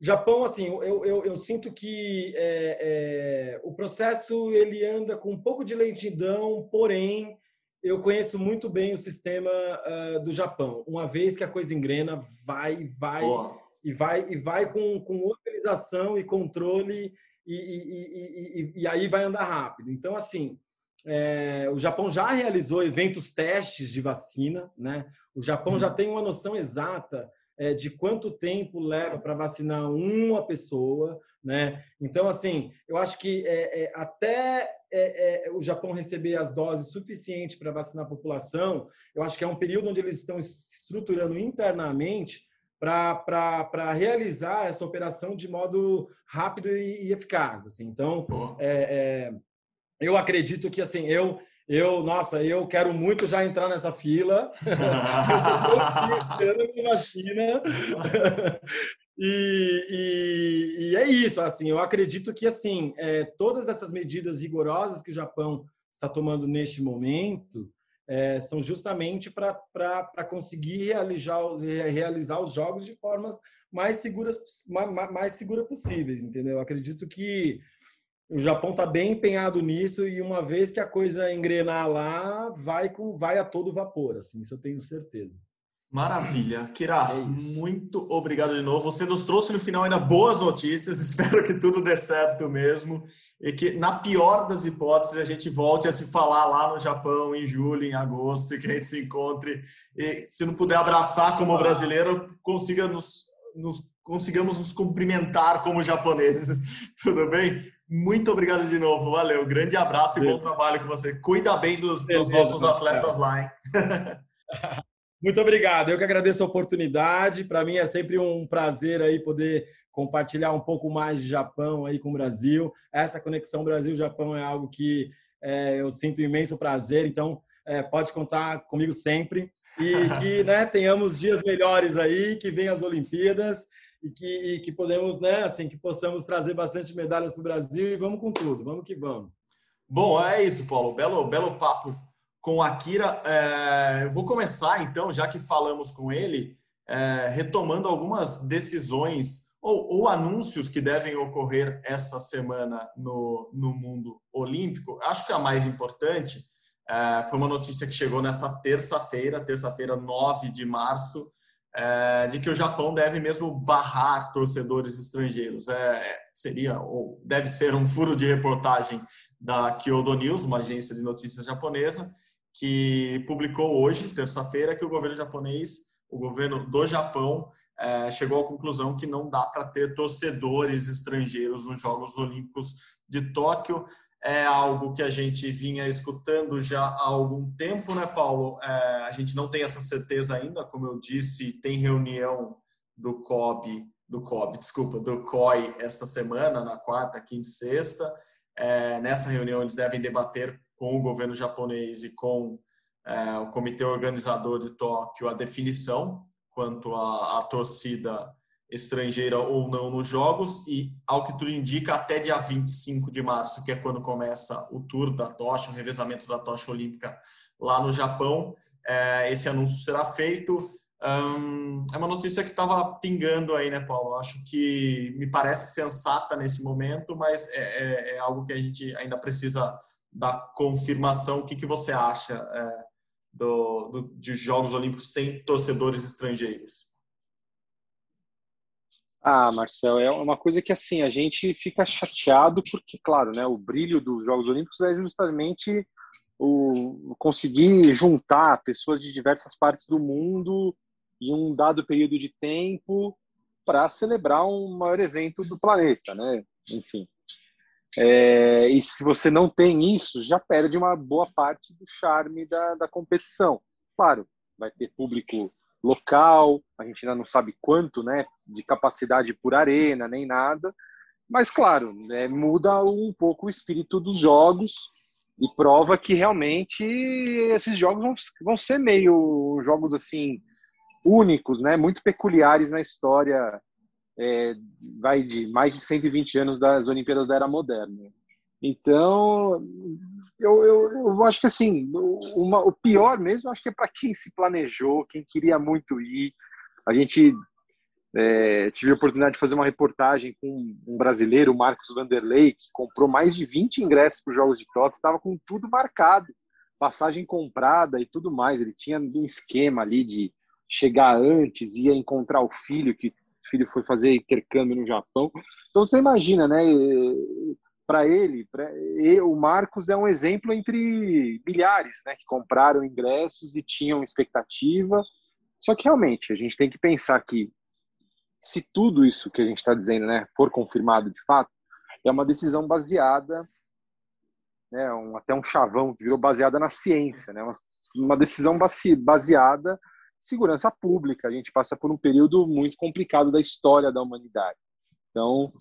Japão, assim, eu, eu, eu sinto que é, é, o processo ele anda com um pouco de lentidão, porém eu conheço muito bem o sistema uh, do Japão. Uma vez que a coisa engrena, vai, vai Boa. e vai e vai com, com organização e controle e, e, e, e, aí vai andar rápido. Então, assim, é, o Japão já realizou eventos testes de vacina, né? O Japão já uhum. tem uma noção exata é, de quanto tempo leva para vacinar uma pessoa, né? Então, assim, eu acho que é, é até é, é, o Japão receber as doses suficientes para vacinar a população, eu acho que é um período onde eles estão estruturando internamente para realizar essa operação de modo rápido e, e eficaz. Assim. Então, é, eu acredito que assim, eu eu, nossa, eu quero muito já entrar nessa fila. eu estou vacina. E, e, e, é isso, assim, eu acredito que assim, é, todas essas medidas rigorosas que o Japão está tomando neste momento é, são justamente para conseguir realizar, realizar os jogos de formas mais seguras mais, mais segura possíveis, entendeu? Eu acredito que o Japão está bem empenhado nisso e uma vez que a coisa engrenar lá, vai com vai a todo vapor, assim, isso eu tenho certeza. Maravilha. Kira, é muito obrigado de novo. Você nos trouxe no final ainda boas notícias. Espero que tudo dê certo mesmo. E que, na pior das hipóteses, a gente volte a se falar lá no Japão em julho, em agosto, e que a gente se encontre. E se não puder abraçar como brasileiro, consiga nos, nos consigamos nos cumprimentar como japoneses. Tudo bem? Muito obrigado de novo, valeu. Grande abraço e bom trabalho com você. Cuida bem dos, dos nossos atletas lá, hein? Muito obrigado. Eu que agradeço a oportunidade. Para mim é sempre um prazer aí poder compartilhar um pouco mais de Japão aí com o Brasil. Essa conexão Brasil-Japão é algo que é, eu sinto imenso prazer. Então, é, pode contar comigo sempre e que né, tenhamos dias melhores aí, que venham as Olimpíadas e que, e que podemos, né, assim, que possamos trazer bastante medalhas para o Brasil e vamos com tudo, vamos que vamos. Bom, é isso, Paulo. Belo, belo papo com a Akira. É, eu vou começar, então, já que falamos com ele, é, retomando algumas decisões ou, ou, anúncios que devem ocorrer essa semana no, no mundo olímpico. Acho que a mais importante é, foi uma notícia que chegou nessa terça-feira, terça-feira, 9 de março, é, de que o Japão deve mesmo barrar torcedores estrangeiros. É, seria, ou deve ser um furo de reportagem da Kyodo News, uma agência de notícias japonesa, que publicou hoje, terça-feira, que o governo japonês, o governo do Japão, é, chegou à conclusão que não dá para ter torcedores estrangeiros nos Jogos Olímpicos de Tóquio é algo que a gente vinha escutando já há algum tempo, né, Paulo? É, a gente não tem essa certeza ainda, como eu disse, tem reunião do COB, do COB, desculpa, do COI esta semana, na quarta, quinta e sexta. É, nessa reunião eles devem debater com o governo japonês e com é, o comitê organizador de Tóquio a definição quanto à torcida estrangeira ou não nos jogos e, ao que tudo indica, até dia 25 de março, que é quando começa o tour da tocha, o revezamento da tocha olímpica lá no Japão, é, esse anúncio será feito. É uma notícia que estava pingando aí, né, Paulo? Acho que me parece sensata nesse momento, mas é, é, é algo que a gente ainda precisa da confirmação. O que, que você acha do, do, de Jogos Olímpicos sem torcedores estrangeiros? Ah, Marcel, é uma coisa que assim a gente fica chateado porque, claro, né, o brilho dos Jogos Olímpicos é justamente o conseguir juntar pessoas de diversas partes do mundo em um dado período de tempo para celebrar um maior evento do planeta, né? Enfim. É, e se você não tem isso, já perde uma boa parte do charme da, da competição. Claro, vai ter público local, a gente ainda não sabe quanto, né, de capacidade por arena, nem nada, mas claro, né, muda um pouco o espírito dos jogos e prova que realmente esses jogos vão, vão ser meio jogos assim únicos, né, muito peculiares na história, é, vai de mais de 120 anos das Olimpíadas da Era Moderna. Então, eu, eu, eu acho que assim, uma, o pior mesmo, acho que é para quem se planejou, quem queria muito ir. A gente é, tive a oportunidade de fazer uma reportagem com um brasileiro, o Marcos Vanderlei, que comprou mais de 20 ingressos para os Jogos de Tóquio, estava com tudo marcado, passagem comprada e tudo mais. Ele tinha um esquema ali de chegar antes, ia encontrar o filho, que o filho foi fazer intercâmbio no Japão. Então você imagina, né? Para ele, pra, o Marcos é um exemplo entre milhares né, que compraram ingressos e tinham expectativa. Só que realmente a gente tem que pensar que se tudo isso que a gente está dizendo né, for confirmado de fato, é uma decisão baseada, né, um, até um chavão que virou baseada na ciência, né, uma, uma decisão baseada segurança pública. A gente passa por um período muito complicado da história da humanidade. Então,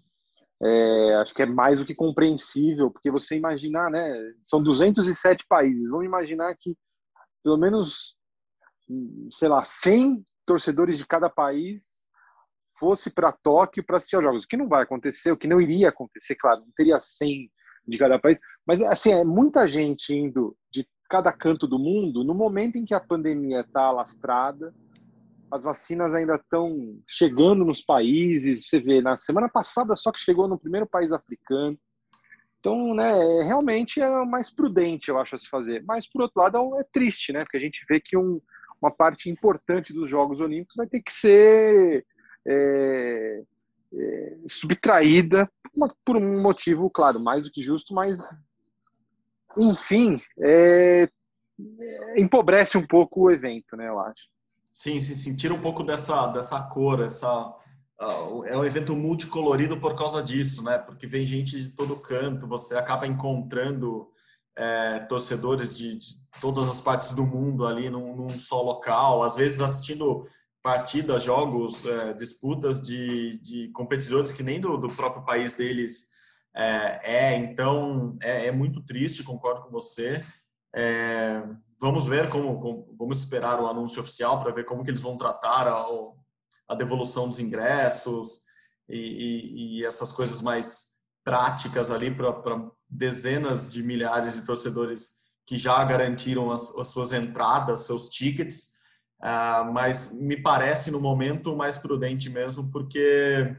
é, acho que é mais do que compreensível, porque você imaginar, né? São 207 países. Vamos imaginar que pelo menos, sei lá, 100 torcedores de cada país fosse para Tóquio para assistir aos jogos. O que não vai acontecer, o que não iria acontecer, claro, não teria 100 de cada país, mas assim, é muita gente indo de cada canto do mundo no momento em que a pandemia está alastrada, as vacinas ainda estão chegando nos países. Você vê, na semana passada só que chegou no primeiro país africano. Então, né, é, realmente é mais prudente, eu acho, a se fazer. Mas, por outro lado, é, é triste, né? Porque a gente vê que um, uma parte importante dos Jogos Olímpicos vai ter que ser é, é, subtraída por um motivo, claro, mais do que justo, mas, enfim, é, é, empobrece um pouco o evento, né, eu acho. Sim, sim, sim. Tira um pouco dessa, dessa cor, essa, uh, é um evento multicolorido por causa disso, né? Porque vem gente de todo canto, você acaba encontrando é, torcedores de, de, todas as partes do mundo ali num, num, só local, às vezes assistindo partidas, jogos, é, disputas de, de competidores que nem do, do próprio país deles é, é então é, é muito triste, concordo com você. Vamos ver como, como, vamos esperar o anúncio oficial para ver como que eles vão tratar a, a devolução dos ingressos e, e, e, essas coisas mais práticas ali para dezenas de milhares de torcedores que já garantiram as, as suas entradas, seus tickets, uh, mas me parece no momento mais prudente mesmo porque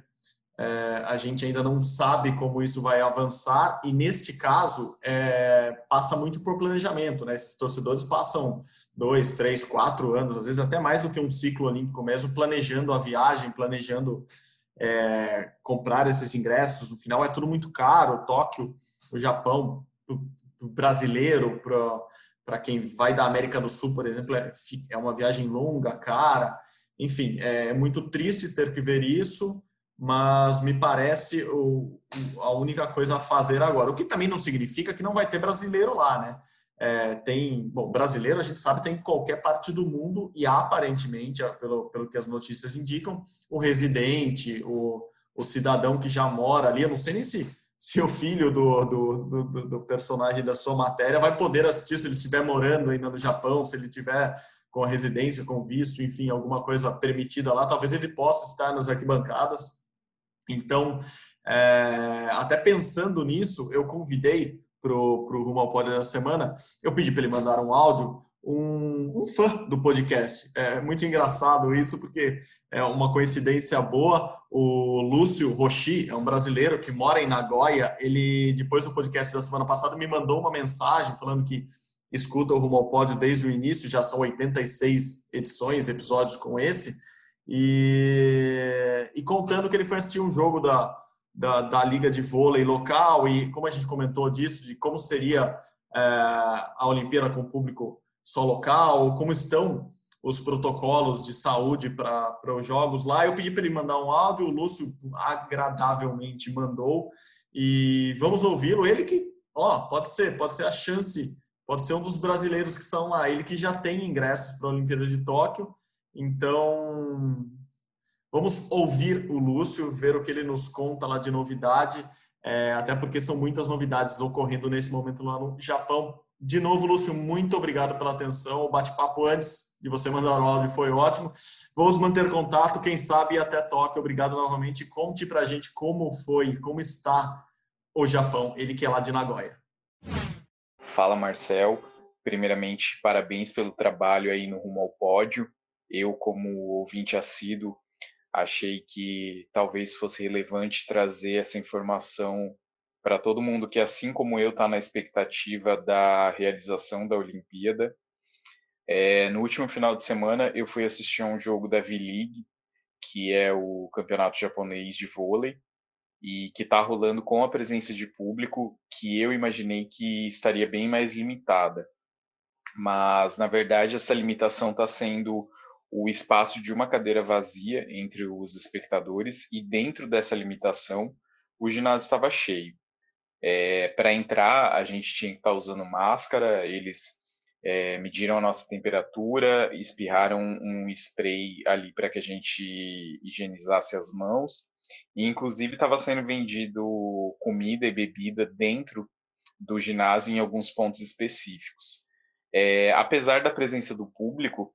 é, a gente ainda não sabe como isso vai avançar e neste caso é, passa muito por planejamento, né? Esses torcedores passam dois, três, quatro anos, às vezes até mais do que um ciclo olímpico mesmo, planejando a viagem, planejando é, comprar esses ingressos. No final é tudo muito caro. Tóquio, o Japão, o brasileiro, para quem vai da América do Sul, por exemplo, é, é uma viagem longa, cara. Enfim, é muito triste ter que ver isso mas me parece o, a única coisa a fazer agora. O que também não significa que não vai ter brasileiro lá, né? É, tem, bom, brasileiro a gente sabe tem em qualquer parte do mundo e aparentemente, pelo, pelo que as notícias indicam, o residente, o, o cidadão que já mora ali, eu não sei nem se, se o filho do, do, do, do personagem da sua matéria vai poder assistir se ele estiver morando ainda no Japão, se ele tiver com a residência, com visto, enfim, alguma coisa permitida lá, talvez ele possa estar nas arquibancadas então, é, até pensando nisso, eu convidei para o Rumo ao Pódio da semana, eu pedi para ele mandar um áudio, um, um, fã do podcast. É muito engraçado isso, porque é uma coincidência boa. O Lúcio Rochi é um brasileiro que mora em Nagoya. Ele, depois do podcast da semana passada, me mandou uma mensagem falando que escuta o Rumo ao Pódio desde o início, já são 86 edições, episódios com esse e, e contando que ele foi assistir um jogo da, da, da, liga de vôlei local e como a gente comentou disso, de como seria é, a Olimpíada com público só local, como estão os protocolos de saúde para os jogos lá. Eu pedi para ele mandar um áudio, o Lúcio agradavelmente mandou E vamos ouvi-lo. Ele que, ó, pode ser, pode ser a chance, pode ser um dos brasileiros que estão lá. Ele que já tem ingressos para a Olimpíada de Tóquio. Então, vamos ouvir o Lúcio, ver o que ele nos conta lá de novidade. É, até porque são muitas novidades ocorrendo nesse momento lá no Japão. De novo, Lúcio, muito obrigado pela atenção. O bate-papo antes de você mandar o áudio foi ótimo. Vamos manter contato, quem sabe até Tóquio. Obrigado novamente. Conte pra gente como foi, como está o Japão, ele que é lá de Nagoya. Fala, Marcel. Primeiramente, parabéns pelo trabalho aí no Rumo ao Pódio. Eu, como ouvinte assíduo, achei que talvez fosse relevante trazer essa informação para todo mundo que, assim como eu, está na expectativa da realização da Olimpíada. É, no último final de semana, eu fui assistir a um jogo da V-League, que é o campeonato japonês de vôlei, e que está rolando com a presença de público, que eu imaginei que estaria bem mais limitada. Mas, na verdade, essa limitação está sendo o espaço de uma cadeira vazia entre os espectadores, e dentro dessa limitação, o ginásio estava cheio. É, para entrar, a gente tinha que estar tá usando máscara, eles é, mediram a nossa temperatura, espirraram um spray ali para que a gente higienizasse as mãos. E, inclusive, estava sendo vendido comida e bebida dentro do ginásio em alguns pontos específicos. É, apesar da presença do público,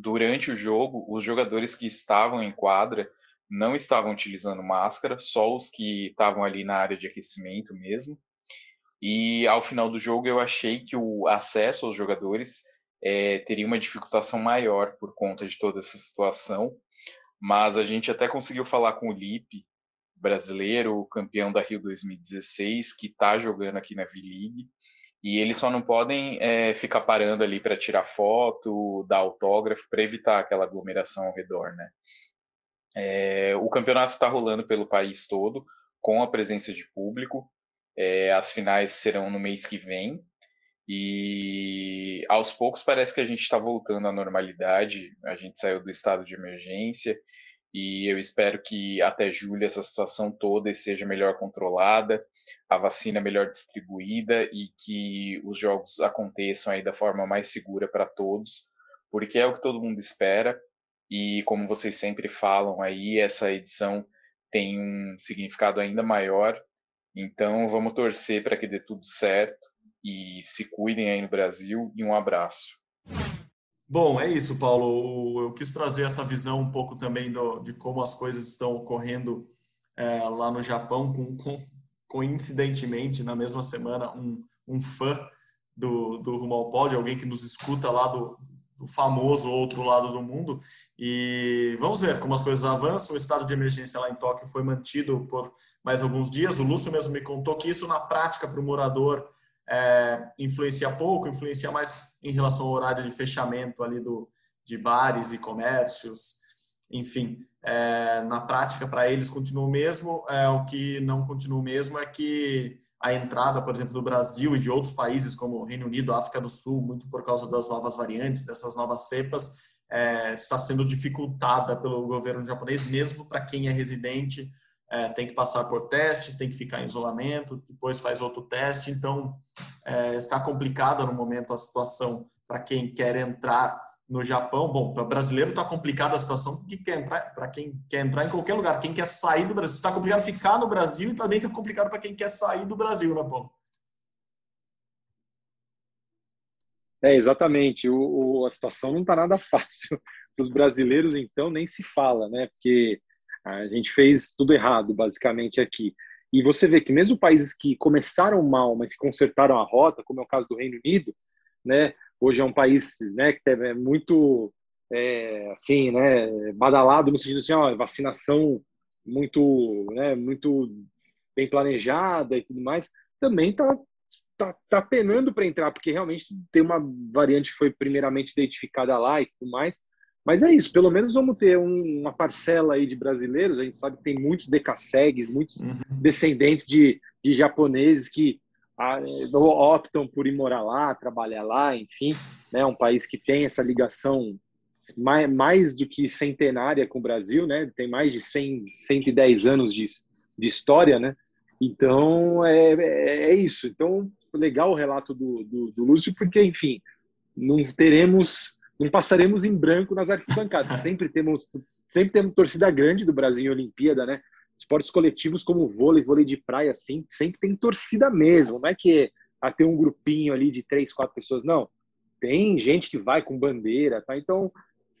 durante o jogo, os jogadores que estavam em quadra não estavam utilizando máscara, só os que estavam ali na área de aquecimento mesmo. E ao final do jogo eu achei que o acesso aos jogadores é, teria uma dificultação maior por conta de toda essa situação, mas a gente até conseguiu falar com o Lipe, brasileiro, campeão da Rio 2016, que está jogando aqui na V-League, e eles só não podem é, ficar parando ali para tirar foto, dar autógrafo, para evitar aquela aglomeração ao redor, né? É, o campeonato está rolando pelo país todo, com a presença de público. É, as finais serão no mês que vem. E aos poucos parece que a gente está voltando à normalidade. A gente saiu do estado de emergência e eu espero que até julho essa situação toda seja melhor controlada, a vacina melhor distribuída e que os jogos aconteçam aí da forma mais segura para todos, porque é o que todo mundo espera. E como vocês sempre falam aí, essa edição tem um significado ainda maior. Então vamos torcer para que dê tudo certo e se cuidem aí no Brasil e um abraço. Bom, é isso, Paulo. Eu quis trazer essa visão um pouco também do, de como as coisas estão ocorrendo é, lá no Japão, com, com, coincidentemente, na mesma semana, um, um fã do, do Rumo ao Pódio, alguém que nos escuta lá do, do famoso outro lado do mundo. E vamos ver como as coisas avançam. O estado de emergência lá em Tóquio foi mantido por mais alguns dias. O Lúcio mesmo me contou que isso, na prática, para o morador, é, influencia pouco, influencia mais em relação ao horário de fechamento ali do, de bares e comércios. Enfim, é, na prática, para eles continua o mesmo. É, o que não continua o mesmo é que a entrada, por exemplo, do Brasil e de outros países como Reino Unido, África do Sul, muito por causa das novas variantes, dessas novas cepas, é, está sendo dificultada pelo governo japonês, mesmo para quem é residente, é, tem que passar por teste, tem que ficar em isolamento, depois faz outro teste. Então, é, está complicada no momento a situação para quem quer entrar no Japão. Bom, para brasileiro está complicada a situação porque quer entrar para quem quer entrar em qualquer lugar. Quem quer sair do Brasil está complicado ficar no Brasil e também está complicado para quem quer sair do Brasil, né, Paulo? É exatamente. O, o a situação não está nada fácil. Os brasileiros, então, nem se fala, né? Porque a gente fez tudo errado, basicamente aqui. E você vê que mesmo países que começaram mal, mas que consertaram a rota, como é o caso do Reino Unido, né? Hoje é um país né, que é muito é, assim, né, badalado no sentido assim, ó, vacinação muito, né, muito bem planejada e tudo mais, também está tá, tá penando para entrar, porque realmente tem uma variante que foi primeiramente identificada lá e tudo mais. Mas é isso, pelo menos vamos ter um, uma parcela aí de brasileiros. A gente sabe que tem muitos decassegues, muitos uhum. descendentes de, de japoneses que optam por ir morar lá, trabalhar lá, enfim, né, um país que tem essa ligação mais, mais do que centenária com o Brasil, né, tem mais de 100, 110 anos de, de história, né, Então, é, é, é isso. Então, legal o relato do, do, do Lúcio, porque, enfim, não teremos, não passaremos em branco nas arquibancadas. sempre temos, sempre temos torcida grande do Brasil em Olimpíada, né? Esportes coletivos como vôlei, vôlei de praia, assim, sempre tem torcida mesmo. Não é que a ter um grupinho ali de três, quatro pessoas, não. Tem gente que vai com bandeira, tá? Então,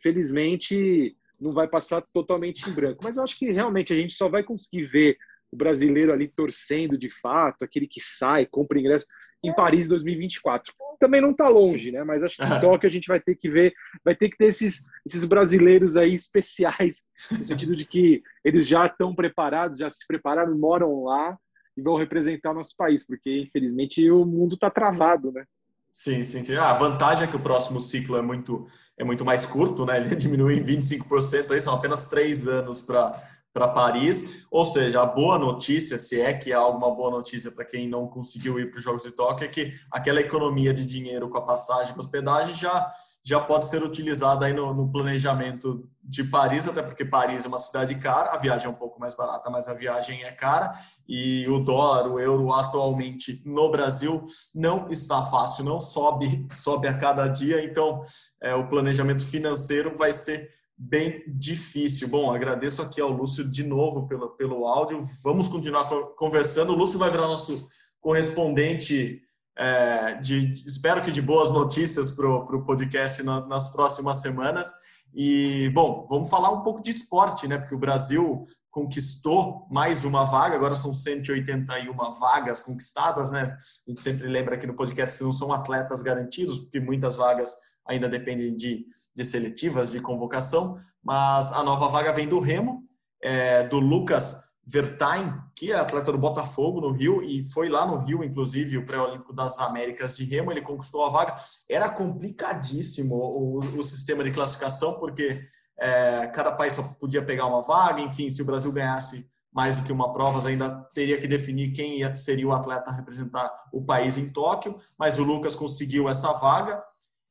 felizmente, não vai passar totalmente em branco. Mas eu acho que realmente a gente só vai conseguir ver o brasileiro ali torcendo de fato, aquele que sai, compra ingresso em Paris 2024. Também não está longe, né? Mas acho que em Tóquio a gente vai ter que ver, vai ter que ter esses, esses brasileiros aí especiais, no sentido de que eles já estão preparados, já se prepararam, moram lá e vão representar o nosso país, porque infelizmente o mundo está travado, né? Sim, sim, sim. Ah, a vantagem é que o próximo ciclo é muito, é muito mais curto, né? Ele diminui em 25%, aí são apenas três anos para para Paris. Ou seja, a boa notícia, se é que há alguma boa notícia para quem não conseguiu ir para os Jogos de Tóquio, é que aquela economia de dinheiro com a passagem, com a hospedagem, já, já pode ser utilizada aí no, no, planejamento de Paris, até porque Paris é uma cidade cara, a viagem é um pouco mais barata, mas a viagem é cara, e o dólar, o euro atualmente no Brasil não está fácil, não sobe, sobe a cada dia, então é, o planejamento financeiro vai ser bem difícil. Bom, agradeço aqui ao Lúcio de novo pelo, pelo áudio. Vamos continuar conversando. O Lúcio vai virar nosso correspondente é, de, espero que de boas notícias para o podcast na, nas próximas semanas. E, bom, vamos falar um pouco de esporte, né? Porque o Brasil conquistou mais uma vaga, agora são 181 vagas conquistadas, né? A gente sempre lembra aqui no podcast que não são atletas garantidos, porque muitas vagas ainda dependem de, de seletivas, de convocação, mas a nova vaga vem do Remo, é, do Lucas Vertain, que é atleta do Botafogo no Rio e foi lá no Rio, inclusive, o pré-olímpico das Américas de Remo, ele conquistou a vaga. Era complicadíssimo o, o sistema de classificação, porque é, cada país só podia pegar uma vaga, enfim, se o Brasil ganhasse mais do que uma prova, ainda teria que definir quem ia, seria o atleta a representar o país em Tóquio, mas o Lucas conseguiu essa vaga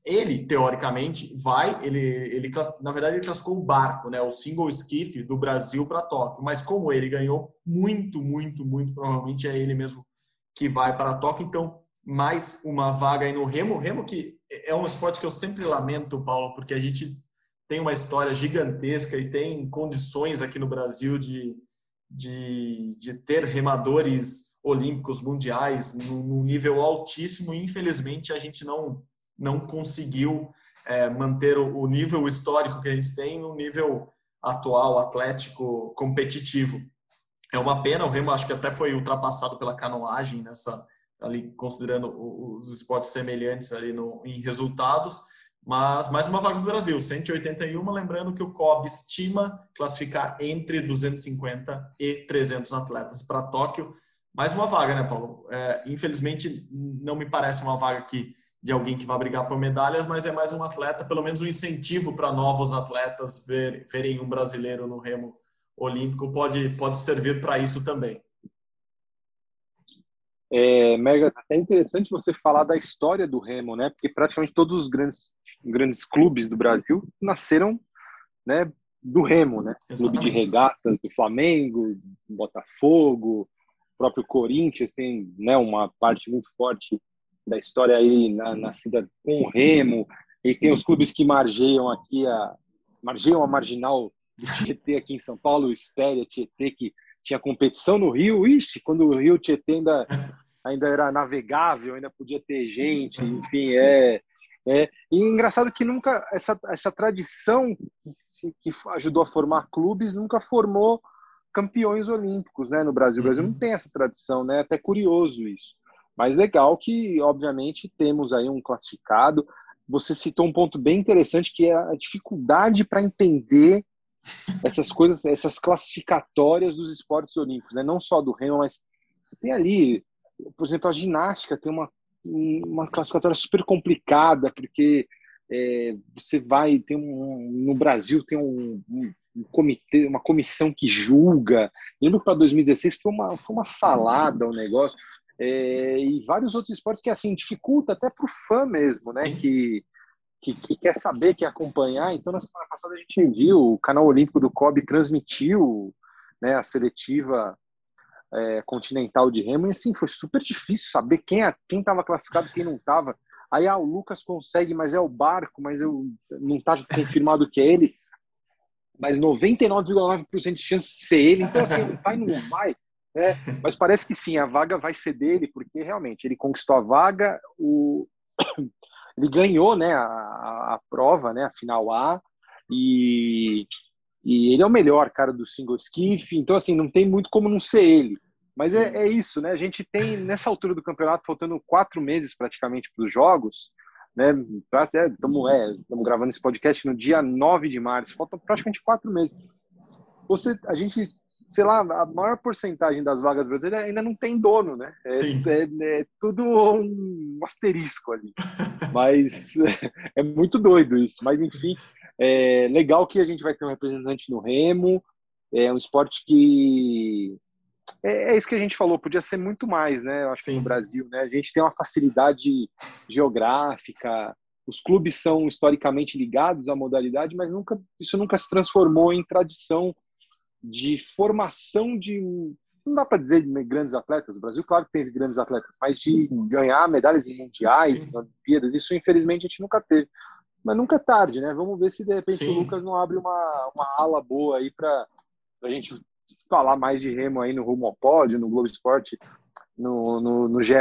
ele, teoricamente, vai, ele, ele na verdade, ele classificou o barco, né, o single skiff do Brasil para Tóquio, mas como ele ganhou muito, muito, muito, provavelmente é ele mesmo que vai para Tóquio, então mais uma vaga aí no remo, remo que é um esporte que eu sempre lamento, Paulo, porque a gente tem uma história gigantesca e tem condições aqui no Brasil de, de, de ter remadores olímpicos mundiais num nível altíssimo. E infelizmente a gente não não conseguiu é, manter o, nível histórico que a gente tem no nível atual, atlético, competitivo. É uma pena, o Remo acho que até foi ultrapassado pela canoagem nessa ali considerando os esportes semelhantes ali no, em resultados, mas mais uma vaga do Brasil, 181, lembrando que o COB estima classificar entre 250 e 300 atletas para Tóquio. Mais uma vaga, né, Paulo? É, infelizmente, não me parece uma vaga que de alguém que vai brigar por medalhas, mas é mais um atleta, pelo menos um incentivo para novos atletas ver, verem um brasileiro no remo olímpico pode, pode servir para isso também. É, Mega, é interessante você falar da história do remo, né? Porque praticamente todos os grandes, grandes clubes do Brasil nasceram, né, do remo, né? Exatamente. Clube de regatas do Flamengo, Botafogo, próprio Corinthians tem, né, uma parte muito forte da história aí na, nascida com o Remo, e tem os clubes que margeiam aqui a margeiam a marginal do Tietê aqui em São Paulo, o Espéria Tietê, que tinha competição no Rio, ixi, quando o Rio Tietê ainda, ainda era navegável, ainda podia ter gente, enfim, é, é. E engraçado que nunca, essa, essa tradição que ajudou a formar clubes, nunca formou campeões olímpicos, né, no Brasil. O Brasil não uhum. tem essa tradição, né, até curioso isso. Mas legal que, obviamente, temos aí um classificado. Você citou um ponto bem interessante que é a dificuldade para entender essas coisas, essas classificatórias dos esportes olímpicos, né? Não só do remo, mas tem ali, por exemplo, a ginástica tem uma, uma classificatória super complicada, porque é, você vai, tem um, no Brasil tem um, um, um comitê, uma comissão que julga. Lembro que para 2016 foi uma, foi uma salada o negócio é, e vários outros esportes que assim dificulta até para o fã mesmo, né? Que, que, que, quer saber, quer acompanhar. Então, na semana passada a gente viu o canal Olímpico do COB transmitiu né, a seletiva é, continental de remo, e assim, foi super difícil saber quem é, quem estava classificado quem não estava. Aí ah, o Lucas consegue, mas é o barco, mas eu não está confirmado que é ele. Mas 99,9% de chance de ser ele. Então, assim, vai, não vai. É, mas parece que sim, a vaga vai ser dele, porque realmente ele conquistou a vaga, o... ele ganhou né, a, a, prova, né, a final A, e, e ele é o melhor cara do single skiff, então assim, não tem muito como não ser ele. Mas é, é, isso, né? A gente tem, nessa altura do campeonato, faltando quatro meses praticamente para os jogos, né? Estamos é, é, gravando esse podcast no dia 9 de março, faltam praticamente quatro meses. Você, a gente, sei lá, a maior porcentagem das vagas brasileiras ainda não tem dono, né? É, é, é tudo um asterisco ali. Mas é muito doido isso. Mas enfim, é legal que a gente vai ter um representante no Remo. É um esporte que é, é, isso que a gente falou, podia ser muito mais, né? Eu acho Sim. que no Brasil, né? A gente tem uma facilidade geográfica, os clubes são historicamente ligados à modalidade, mas nunca isso nunca se transformou em tradição de formação de não dá para dizer de grandes atletas. O Brasil, claro que teve grandes atletas, mas de ganhar medalhas em mundiais, Sim. em Olimpíadas, isso infelizmente a gente nunca teve. Mas nunca é tarde, né? Vamos ver se de repente Sim. o Lucas não abre uma, uma ala boa aí para a gente falar mais de remo aí no Rumo ao Pódio, no Globo Esporte, no, no, no GE.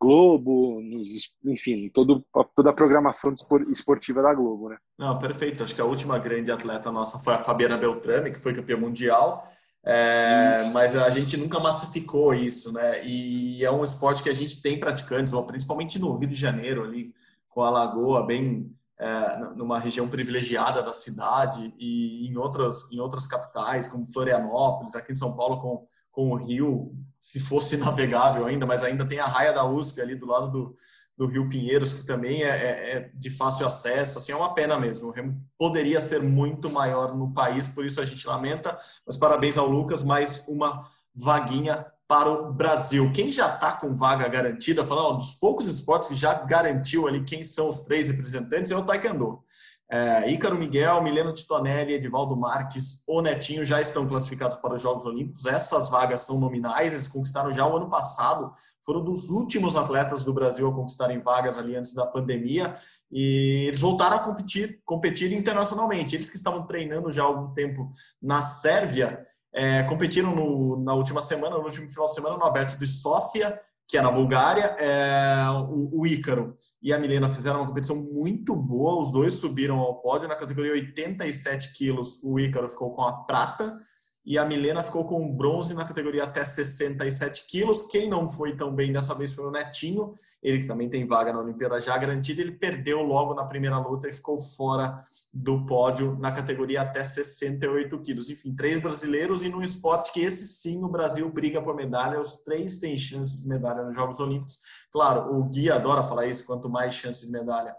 Globo, nos, enfim, todo, toda a programação esportiva da Globo, né? Não, perfeito. Acho que a última grande atleta nossa foi a Fabiana Beltrame, que foi campeã mundial. É, mas a gente nunca massificou isso, né? E é um esporte que a gente tem praticantes, principalmente no Rio de Janeiro, ali com a Lagoa, bem é, numa região privilegiada da cidade e em outras, em outras capitais, como Florianópolis, aqui em São Paulo com, com o Rio, se fosse navegável ainda, mas ainda tem a raia da USP ali do lado do, do Rio Pinheiros, que também é, é, é de fácil acesso, assim, é uma pena mesmo. O Remo poderia ser muito maior no país, por isso a gente lamenta, mas parabéns ao Lucas, mais uma vaguinha para o Brasil. Quem já está com vaga garantida, falando dos poucos esportes que já garantiu ali quem são os três representantes, é o Taekwondo. É, Ícaro Miguel, Mileno Titonelli, Edivaldo Marques, o Netinho já estão classificados para os Jogos Olímpicos. Essas vagas são nominais, eles conquistaram já o ano passado, foram dos últimos atletas do Brasil a conquistarem vagas ali antes da pandemia e eles voltaram a competir, competir internacionalmente. Eles que estavam treinando já há algum tempo na Sérvia é, competiram no, na última semana, no último final de semana, no Aberto de Sófia, que é na Bulgária. É, o, o Ícaro e a Milena fizeram uma competição muito boa, os dois subiram ao pódio na categoria 87 quilos. O Ícaro ficou com a prata e a Milena ficou com bronze na categoria até 67 quilos. Quem não foi tão bem dessa vez foi o Netinho, ele que também tem vaga na Olimpíada já garantida. Ele perdeu logo na primeira luta e ficou fora do pódio na categoria até 68 quilos. Enfim, três brasileiros e num esporte que esse sim o Brasil briga por medalha. Os três têm chances de medalha nos Jogos Olímpicos. Claro, o Gui adora falar isso: quanto mais chances de medalha.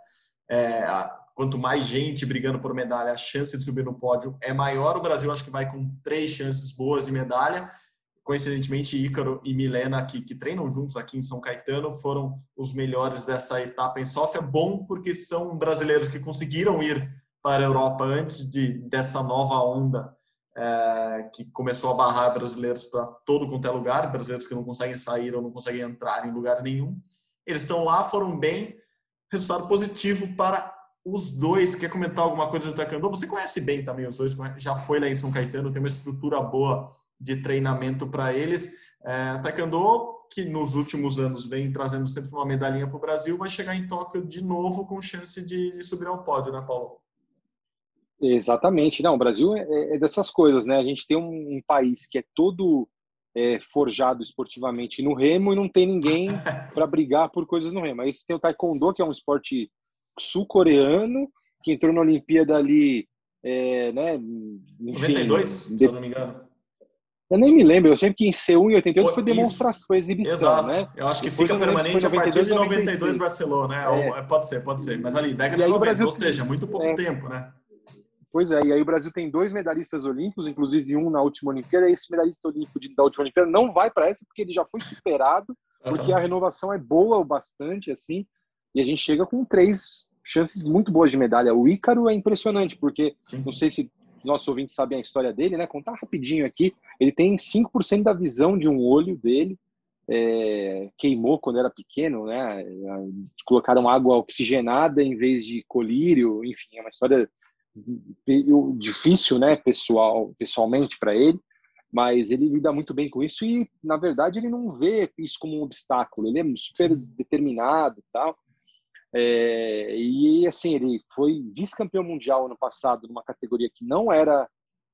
É, quanto mais gente brigando por medalha, a chance de subir no pódio é maior. O Brasil acho que vai com três chances boas de medalha. Coincidentemente, Ícaro e Milena, que, treinam juntos aqui em São Caetano, foram os melhores dessa etapa em Sofia. Bom, porque são brasileiros que conseguiram ir para a Europa antes de, dessa nova onda é, que começou a barrar brasileiros para todo quanto é lugar, brasileiros que não conseguem sair ou não conseguem entrar em lugar nenhum. Eles estão lá, foram bem, resultado positivo para os dois, quer comentar alguma coisa do Taekwondo? Você conhece bem também os dois, já foi lá em São Caetano, tem uma estrutura boa de treinamento para eles. É, taekwondo, que nos últimos anos vem trazendo sempre uma medalhinha para o Brasil, vai chegar em Tóquio de novo com chance de, de subir ao pódio, né, Paulo? Exatamente. Não, o Brasil é, é dessas coisas, né? A gente tem um, um país que é todo é, forjado esportivamente no remo e não tem ninguém para brigar por coisas no remo. Aí você tem o taekwondo, que é um esporte sul-coreano, que entrou na Olimpíada ali, é, né? Enfim, 92, se eu não me engano. Eu nem me lembro, eu sempre que em C1 e 88 foi demonstração, foi exibição, Exato. né? Eu acho que Depois fica permanente a partir de 92 Barcelona, né? É. Pode ser, pode ser. Mas ali, década de 90, Brasil, ou seja, muito pouco é. tempo, né? Pois é, e aí o Brasil tem dois medalhistas olímpicos, inclusive um na última Olimpíada, e esse medalhista olímpico da última Olimpíada não vai para essa porque ele já foi superado, porque uhum. a renovação é boa o bastante, assim, e a gente chega com três chances muito boas de medalha. O Ícaro é impressionante, porque Sim. não sei se nossos ouvintes sabem a história dele, né? Contar rapidinho aqui. Ele tem 5% da visão de um olho dele. É, queimou quando era pequeno, né? Colocaram água oxigenada em vez de colírio. Enfim, é uma história difícil, né? Pessoal, pessoalmente para ele. Mas ele lida muito bem com isso e, na verdade, ele não vê isso como um obstáculo. Ele é super determinado e tal. É, e assim, ele foi vice-campeão mundial ano passado numa categoria que não era.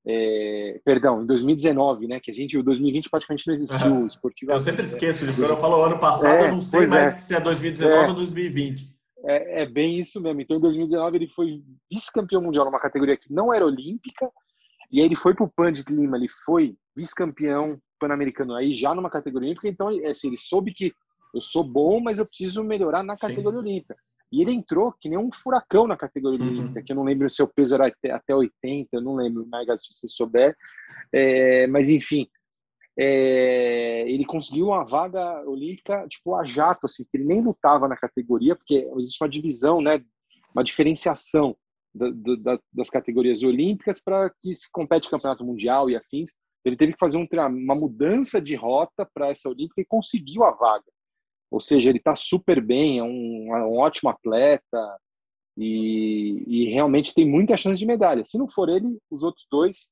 É, perdão, em 2019, né? Que a gente, o 2020 praticamente não existiu. Esportivo, eu sempre esqueço, de quando eu falo ano passado, é, eu não sei mais é. se é 2019 é. ou 2020. É, é bem isso mesmo. Então, em 2019, ele foi vice-campeão mundial numa categoria que não era olímpica, e aí ele foi para o Pan de Lima, ele foi vice-campeão pan-americano aí já numa categoria olímpica, então assim, ele soube que eu sou bom, mas eu preciso melhorar na categoria Sim. olímpica. E ele entrou que nem um furacão na categoria uhum. olímpica, que eu não lembro se o peso era até, até 80, eu não lembro, Mega, se você souber. É, mas, enfim, é, ele conseguiu uma vaga olímpica, tipo, a jato, assim, que ele nem lutava na categoria, porque existe uma divisão, né, uma diferenciação da, da, das categorias olímpicas para que se compete campeonato mundial e afins. Ele teve que fazer um, uma mudança de rota para essa olímpica e conseguiu a vaga. Ou seja, ele está super bem, é um, é um ótimo atleta e, e, realmente tem muita chance de medalha. Se não for ele, os outros dois,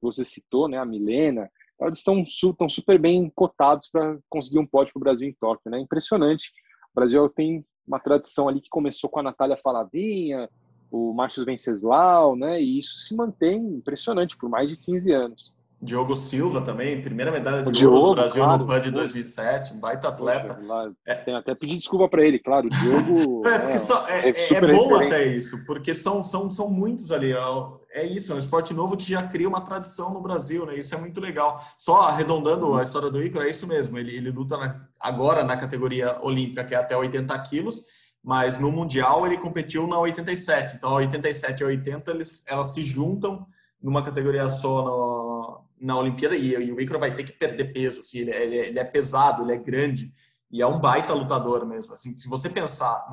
você citou, né, a Milena, eles estão, estão super bem cotados para conseguir um pódio para o Brasil em Tóquio. Né? Impressionante. O Brasil tem uma tradição ali que começou com a Natália Faladinha, o Márcio Venceslau, né? e isso se mantém impressionante por mais de 15 anos. Diogo Silva também, primeira medalha de Diogo, ouro do Brasil claro, no PAN de 2007, um baita atleta. Poxa, é, tem até pedir desculpa para ele, claro. O Diogo é, porque só, é, é, é bom até isso, porque são, são, são muitos ali. É isso, é um esporte novo que já cria uma tradição no Brasil, né? Isso é muito legal. Só arredondando a história do Ícaro, é isso mesmo. Ele, ele luta na, agora na categoria olímpica, que é até 80 quilos, mas no Mundial ele competiu na 87. Então, a 87 e 80 eles, elas se juntam numa categoria só no, na Olimpíada e, e o Icaro vai ter que perder peso, assim, ele, ele, ele, é pesado, ele é grande e é um baita lutador mesmo. Assim, se você pensar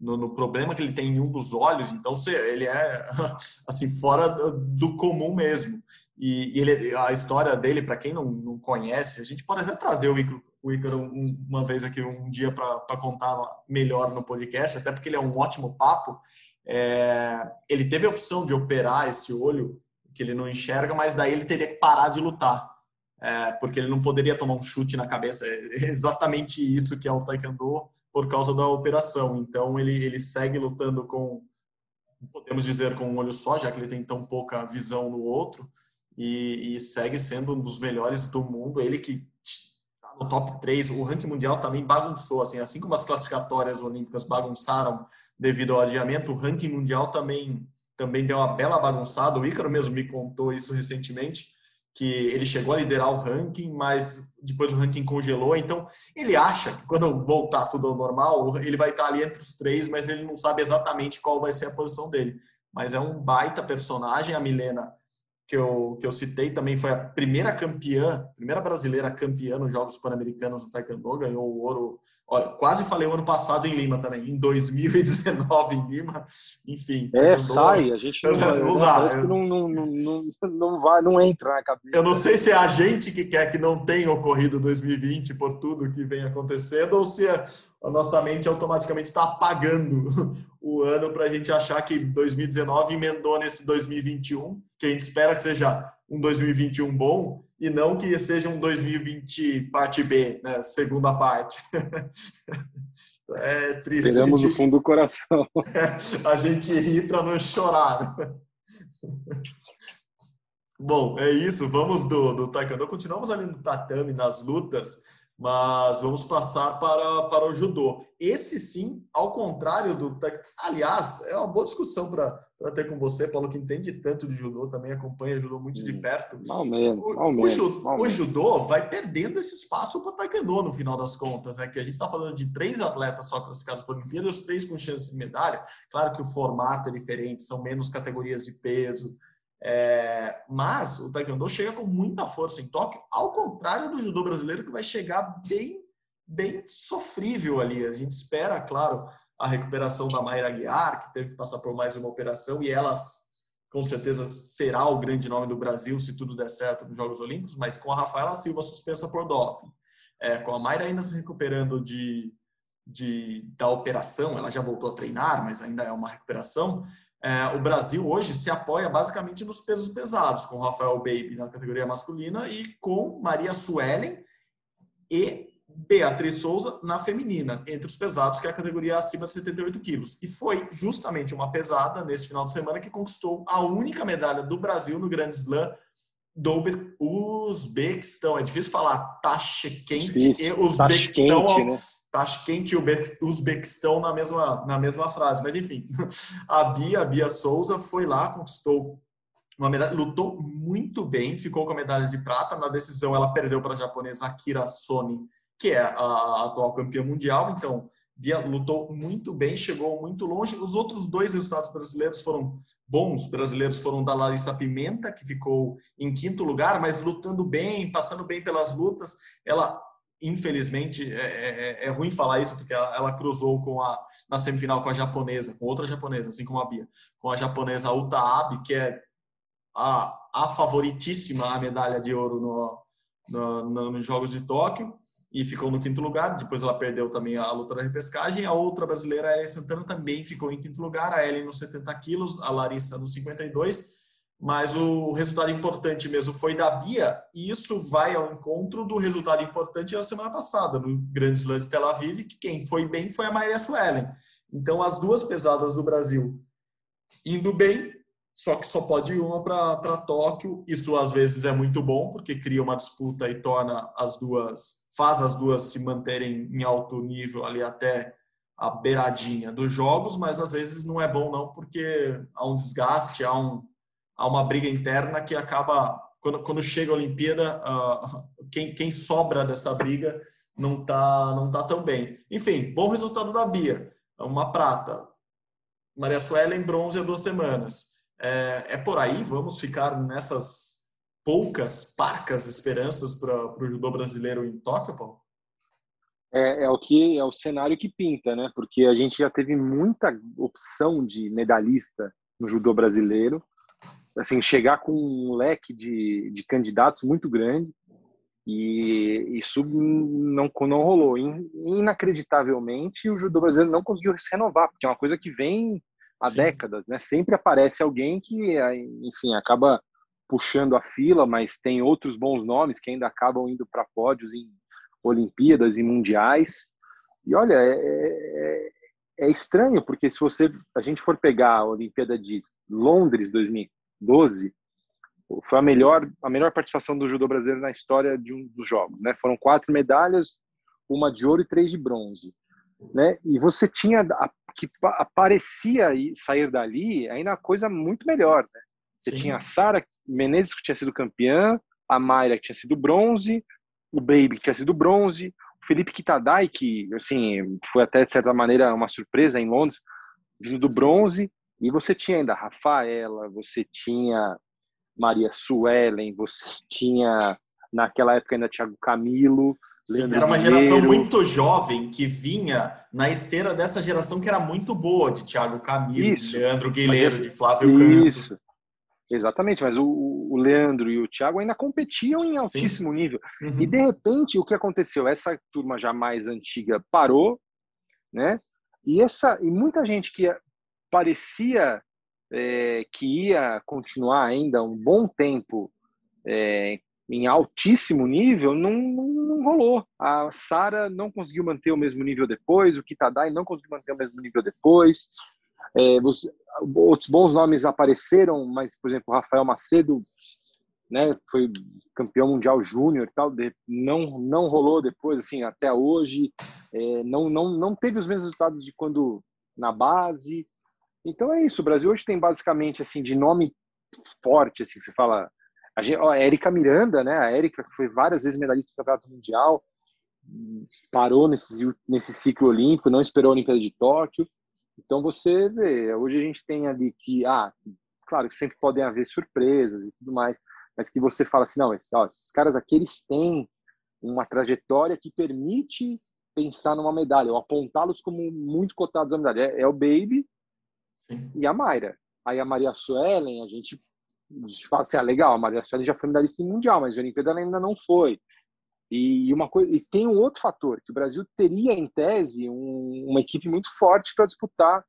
no, no, problema que ele tem em um dos olhos, então ele é assim fora do comum mesmo. E, e ele, a história dele, para quem não, não, conhece, a gente pode até trazer o Icaro, o um, uma vez aqui um dia para contar melhor no podcast, até porque ele é um ótimo papo. É, ele teve a opção de operar esse olho que ele não enxerga, mas daí ele teria que parar de lutar, é, porque ele não poderia tomar um chute na cabeça. É exatamente isso que é o Taekwondo por causa da operação. Então ele, ele segue lutando com, podemos dizer, com um olho só, já que ele tem tão pouca visão no outro, e, e segue sendo um dos melhores do mundo. Ele que está no top 3, o ranking mundial também bagunçou, assim, assim como as classificatórias olímpicas bagunçaram devido ao adiamento, o ranking mundial também também deu uma bela bagunçada. O Ícaro mesmo me contou isso recentemente, que ele chegou a liderar o ranking, mas depois o ranking congelou. Então, ele acha que quando voltar tudo ao normal, ele vai estar ali entre os três, mas ele não sabe exatamente qual vai ser a posição dele. Mas é um baita personagem. A Milena que eu, que eu citei também foi a primeira campeã, primeira brasileira campeã nos Jogos Pan-Americanos do Taekwondo, ganhou o ouro, olha, quase falei o ano passado em Lima também, em 2019 em Lima, enfim. É, sai, a gente não, não, dá, eu, não, não, não, não, vai, não entra na cabeça. Eu não sei se é a gente que quer que não tenha ocorrido 2020 por tudo que vem acontecendo, ou se é a nossa mente automaticamente está apagando o ano para a gente achar que 2019 emendou nesse 2021, que a gente espera que seja um 2021 bom e não que seja um 2020 parte B, né, segunda parte. É triste. Esperamos no fundo do coração. a gente ri para não chorar. Bom, é isso. Vamos do, do Taekwondo. Continuamos ali no tatame, nas lutas. Mas vamos passar para, para o judô. Esse sim, ao contrário do. Aliás, é uma boa discussão para ter com você, Paulo, que entende tanto de judô, também acompanha judô muito de perto. Mal menos, mal o, o, o, judô vai perdendo esse espaço para o taekwondo no final das contas, né? Que a gente está falando de três atletas só classificados para a Olimpíada, os três com chance de medalha. Claro que o formato é diferente, são menos categorias de peso, é, mas o Taekwondo chega com muita força em Tóquio, ao contrário do judô brasileiro, que vai chegar bem, bem sofrível ali. A gente espera, claro, a recuperação da Mayra Guiar, que teve que passar por mais uma operação, e ela com certeza será o grande nome do Brasil se tudo der certo nos Jogos Olímpicos, mas com a Rafaela Silva suspensa por doping, é, com a Mayra ainda se recuperando de, de, da operação, ela já voltou a treinar, mas ainda é uma recuperação. É, o Brasil hoje se apoia basicamente nos pesos pesados, com Rafael Baby na categoria masculina e com Maria Suelen e Beatriz Souza na feminina, entre os pesados, que é a categoria acima de 78 quilos. E foi justamente uma pesada nesse final de semana que conquistou a única medalha do Brasil no Grande Slam do Uzbequistão. É difícil falar Tashkent e Uzbequistão. Né? Tashkent e Uzbequistão na mesma, na mesma frase. Mas enfim, a Bia, a Bia Souza foi lá, conquistou uma medalha, lutou muito bem, ficou com a medalha de prata. Na decisão, ela perdeu para a japonesa Akira Soni que é a atual campeã mundial. Então, Bia lutou muito bem, chegou muito longe. Os outros dois resultados brasileiros foram bons. Brasileiros foram da Larissa Pimenta, que ficou em quinto lugar, mas lutando bem, passando bem pelas lutas. Ela, infelizmente, é, é, é, é ruim falar isso, porque ela, ela, cruzou com a, na semifinal com a japonesa, com outra japonesa, assim como a Bia, com a japonesa Uta Abe, que é a, a favoritíssima a medalha de ouro no, no, no, nos Jogos de Tóquio e ficou no quinto lugar. Depois ela perdeu também a luta da repescagem. A outra brasileira, a Santana, também ficou em quinto lugar. A Ellen nos 70 quilos, a Larissa nos 52. Mas o resultado importante mesmo foi da Bia, e isso vai ao encontro do resultado importante da semana passada, no Grande Slam de Tel Aviv, que quem foi bem foi a Maria Suelen. Então, as duas pesadas do Brasil indo bem, só que só pode ir uma para Tóquio. Isso às vezes é muito bom, porque cria uma disputa e torna as duas faz as duas se manterem em alto nível ali até a beiradinha dos jogos, mas às vezes não é bom não, porque há um desgaste, há, um, há uma briga interna que acaba, quando, quando chega a Olimpíada, uh, quem, quem sobra dessa briga não tá, não tá tão bem. Enfim, bom resultado da Bia, uma prata. Maria Suelen, bronze há duas semanas. É, é por aí, vamos ficar nessas poucas, parcas esperanças para o judô brasileiro em Tóquio, Paulo? É, é, o que é o cenário que pinta, né? Porque a gente já teve muita opção de medalhista no judô brasileiro, assim chegar com um leque de, de candidatos muito grande e isso não não rolou. Inacreditavelmente, o judô brasileiro não conseguiu se renovar, porque é uma coisa que vem há Sim. décadas, né? Sempre aparece alguém que, enfim, acaba puxando a fila, mas tem outros bons nomes que ainda acabam indo para pódios em Olimpíadas e Mundiais. E olha, é, é, é, estranho, porque se você a gente for pegar a Olimpíada de Londres 2012, foi a melhor, a melhor participação do judô brasileiro na história de um dos jogos. Né? Foram quatro medalhas, uma de ouro e três de bronze. Né? E você tinha a, que aparecia sair dali ainda a coisa muito melhor. Né? Você Sim. tinha a Sara Menezes, que tinha sido campeã, a Mayra, que tinha sido bronze, o Baby, que tinha sido bronze, o Felipe Kitadai, que, assim, foi até, de certa maneira, uma surpresa em Londres, vindo do bronze, e você tinha ainda a Rafaela, você tinha Maria Suelen, você tinha, naquela época, ainda Thiago Camilo, Sim, era uma geração muito jovem que vinha na esteira dessa geração que era muito boa, de Thiago Camilo, Isso. Leandro Guilherme, de Flávio Canto. Isso. Exatamente, mas o, o, Leandro e o Thiago ainda competiam em altíssimo Sim. nível. Uhum. E de repente, o que aconteceu? Essa turma já mais antiga parou, né? E essa e muita gente que parecia é, que ia continuar ainda um bom tempo é, em altíssimo nível, não, não, não rolou. A Sara não conseguiu manter o mesmo nível depois, o Kitadai não conseguiu manter o mesmo nível depois. É, você, outros bons nomes apareceram, mas, por exemplo, Rafael Macedo né, foi campeão mundial júnior tal, não não rolou depois assim até hoje, é, não não não teve os mesmos resultados de quando na base. Então é isso, o Brasil hoje tem basicamente assim de nome forte assim, você fala a, gente, ó, a Érica Miranda, né, a Érica que foi várias vezes medalhista do Campeonato Mundial, parou nesse nesse ciclo olímpico, não esperou a Olimpíada de Tóquio. Então você vê, hoje a gente tem ali que, ah, claro que sempre podem haver surpresas e tudo mais, mas que você fala assim, não, esses, ó, esses caras aqui eles têm uma trajetória que permite pensar numa medalha, ou apontá-los como muito cotados à medalha. É, é o Baby Sim. e a Mayra. Aí a Maria Suelen, a gente fala assim, ah, legal, a Maria Suelen já foi medalhista mundial, mas a Olimpíada ela ainda não foi. E uma coisa, e tem um outro fator que o Brasil teria em tese um, uma equipe muito forte para disputar,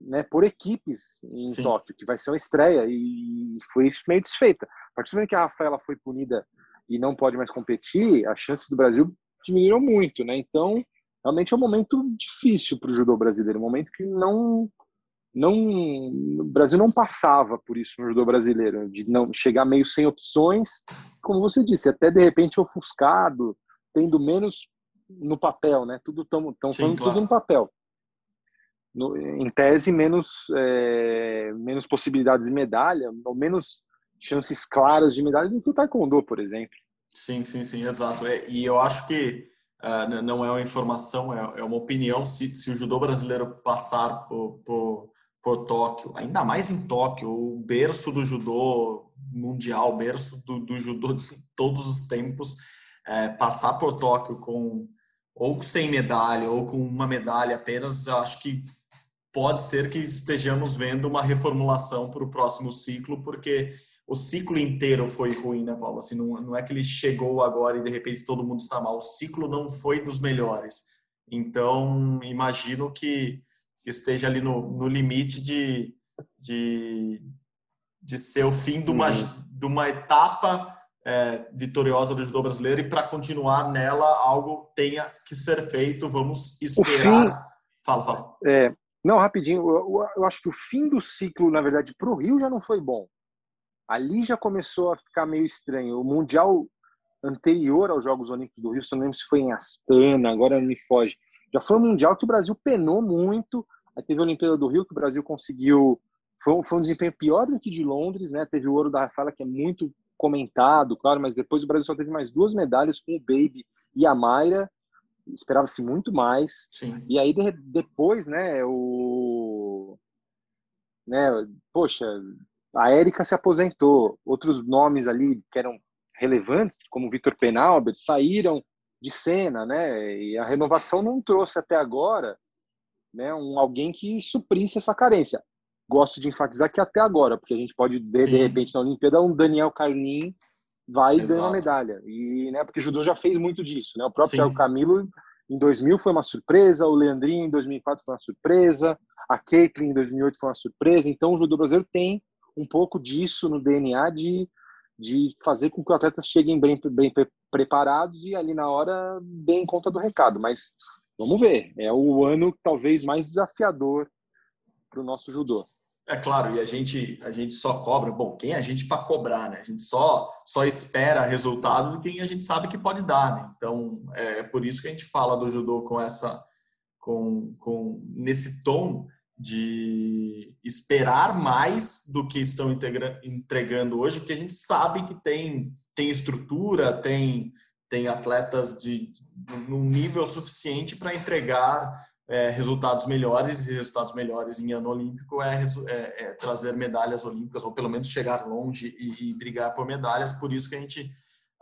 né, por equipes em Sim. Tóquio, que vai ser uma estreia e foi meio desfeita. A partir do momento que a Rafaela foi punida e não pode mais competir, as chances do Brasil diminuíram muito, né? Então, realmente é um momento difícil para o judô brasileiro, um momento que não não o Brasil não passava por isso no judô brasileiro, de não chegar meio sem opções, como você disse, até de repente ofuscado, tendo menos no papel, né? Tudo tão, tão Sim, claro. tudo no papel. No, em tese menos é, menos possibilidades de medalha, ou menos chances claras de medalha do que o taekwondo, por exemplo. Sim, sim, sim, exato. É, e eu acho que uh, não é uma informação, é, é uma opinião. Se, se, o judô brasileiro passar por, por por Tóquio, ainda mais em Tóquio, o berço do judô mundial, berço do, do judô de todos os tempos, é, passar por Tóquio com ou sem medalha ou com uma medalha apenas, acho que pode ser que estejamos vendo uma reformulação para o próximo ciclo, porque o ciclo inteiro foi ruim, né, Paulo? Assim, não, não é que ele chegou agora e de repente todo mundo está mal. O ciclo não foi dos melhores. Então, imagino que que esteja ali no, no limite de, de, de ser o fim de uma, uhum. de uma etapa é, vitoriosa do judô brasileiro e para continuar nela algo tenha que ser feito. Vamos esperar. Fim, fala, fala. É, não, rapidinho. Eu, eu, acho que o fim do ciclo, na verdade, para o Rio já não foi bom. Ali já começou a ficar meio estranho. O Mundial anterior aos Jogos Olímpicos do Rio, se não lembro se foi em Astana, agora me foge já foi um Mundial que o Brasil penou muito. Aí teve a Olimpíada do Rio, que o Brasil conseguiu. Foi, foi um desempenho pior do que de Londres, né? Teve o ouro da Rafaela, que é muito comentado, claro, mas depois o Brasil só teve mais duas medalhas com o Baby e a Mayra. Esperava-se muito mais. Sim. E aí, de, depois, né, o. Né, poxa, a Érica se aposentou. Outros nomes ali que eram relevantes, como o Vitor Penalber, saíram de cena, né? E a renovação não trouxe até agora, né, um alguém que suprisse essa carência. Gosto de enfatizar que até agora, porque a gente pode ver Sim. de repente na Olimpíada um Daniel Carlin vai e ganha uma medalha. E, né, porque o judô já fez muito disso, né? O próprio Thiago Camilo em 2000 foi uma surpresa, o Leandrinho em 2004 foi uma surpresa, a Caitlyn em 2008 foi uma surpresa. Então o judô brasileiro tem um pouco disso no DNA de de fazer com que os atletas cheguem bem, bem preparados e ali na hora deem conta do recado. Mas vamos ver, é o ano talvez mais desafiador para o nosso judô. É claro, e a gente a gente só cobra, bom, quem é a gente para cobrar, né? A gente só só espera resultado de quem a gente sabe que pode dar, né? Então, é, é por isso que a gente fala do judô com essa com, com nesse tom de esperar mais do que estão entregando hoje, porque a gente sabe que tem, tem estrutura, tem, tem atletas de, num nível suficiente para entregar é, resultados melhores, e resultados melhores em ano olímpico é, é, é, trazer medalhas olímpicas, ou pelo menos chegar longe e, e brigar por medalhas. Por isso que a gente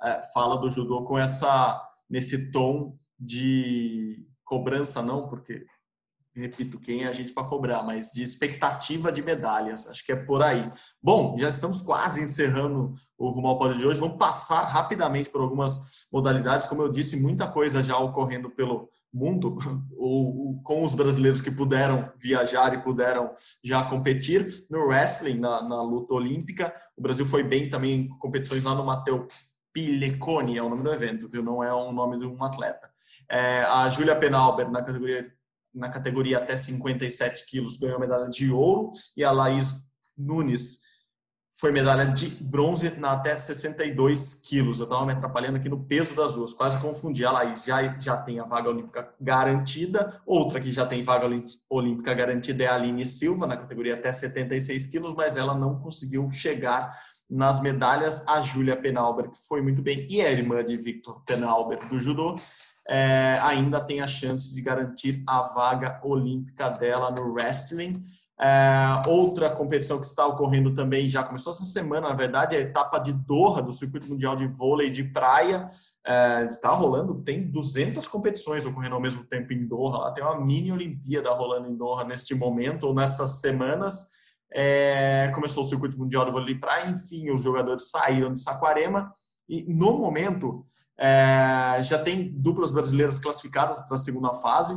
é, fala do judô com essa nesse tom de cobrança, não, porque repito, quem é a gente para cobrar, mas de expectativa de medalhas. Acho que é por aí. Bom, já estamos quase encerrando o Rumo ao Pódio de hoje. Vamos passar rapidamente por algumas modalidades. Como eu disse, muita coisa já ocorrendo pelo mundo, ou, com os brasileiros que puderam viajar e puderam já competir. No wrestling, na, na luta olímpica, o Brasil foi bem também em competições lá no Mateu Pilecone, é o nome do evento, viu? Não é o nome de um atleta. É, a Júlia Penalber, na categoria na categoria até 57 quilos, ganhou medalha de ouro, e a Laís Nunes foi medalha de bronze na até 62 quilos. Eu estava me atrapalhando aqui no peso das duas, quase confundi. A Laís já, já tem a vaga olímpica garantida, outra que já tem vaga olímpica garantida é a Aline Silva, na categoria até 76 quilos, mas ela não conseguiu chegar nas medalhas. A Júlia Penalber, que foi muito bem, e a irmã de Victor Penalber, do judô, é, ainda tem a chance de garantir a vaga olímpica dela no wrestling. É, outra competição que está ocorrendo também, já começou essa semana, na verdade, é a etapa de Doha, do Circuito Mundial de Vôlei de Praia. Está é, rolando, tem 200 competições ocorrendo ao mesmo tempo em Doha. Tem uma mini Olimpíada rolando em Doha neste momento, ou nestas semanas. é, começou o circuito mundial do vôlei para, enfim, os jogadores saíram de Saquarema e no momento é, já tem duplas brasileiras classificadas para a segunda fase.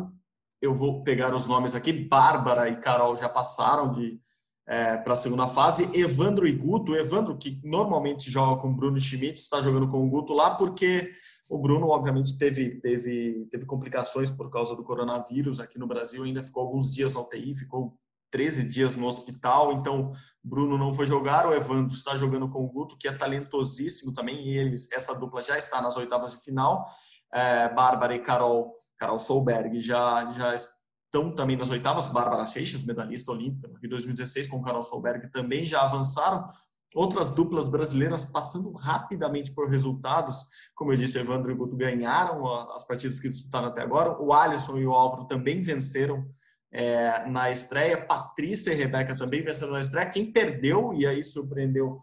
Eu vou pegar os nomes aqui. Bárbara e Carol já passaram de é, para a segunda fase. Evandro e Guto. Evandro, que normalmente joga com Bruno Schmidt, está jogando com o Guto lá porque o Bruno, obviamente, teve, teve, teve complicações por causa do coronavírus aqui no Brasil. Ainda ficou alguns dias na UTI, ficou 13 dias no hospital, então Bruno não foi jogar, o Evandro está jogando com o Guto, que é talentosíssimo também, e eles, essa dupla já está nas oitavas de final. É, Bárbara e Carol, Carol Solberg já, já estão também nas oitavas, Bárbara Seixas, medalhista olímpica em 2016, com Carol Solberg também já avançaram. Outras duplas brasileiras passando rapidamente por resultados, como eu disse, Evandro e Guto ganharam as partidas que disputaram até agora. O Alisson e o Álvaro também venceram é, na estreia. Patrícia e Rebeca também venceram na estreia. Quem perdeu, e aí surpreendeu,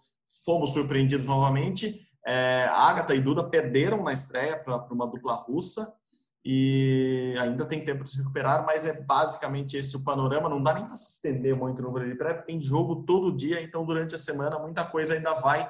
fomos surpreendidos novamente, é, Agatha e Duda perderam na estreia para uma dupla russa e ainda tem tempo de se recuperar, mas é basicamente esse o panorama. Não dá nem para se estender muito no Brasil Prep, tem jogo todo dia, então durante a semana muita coisa ainda vai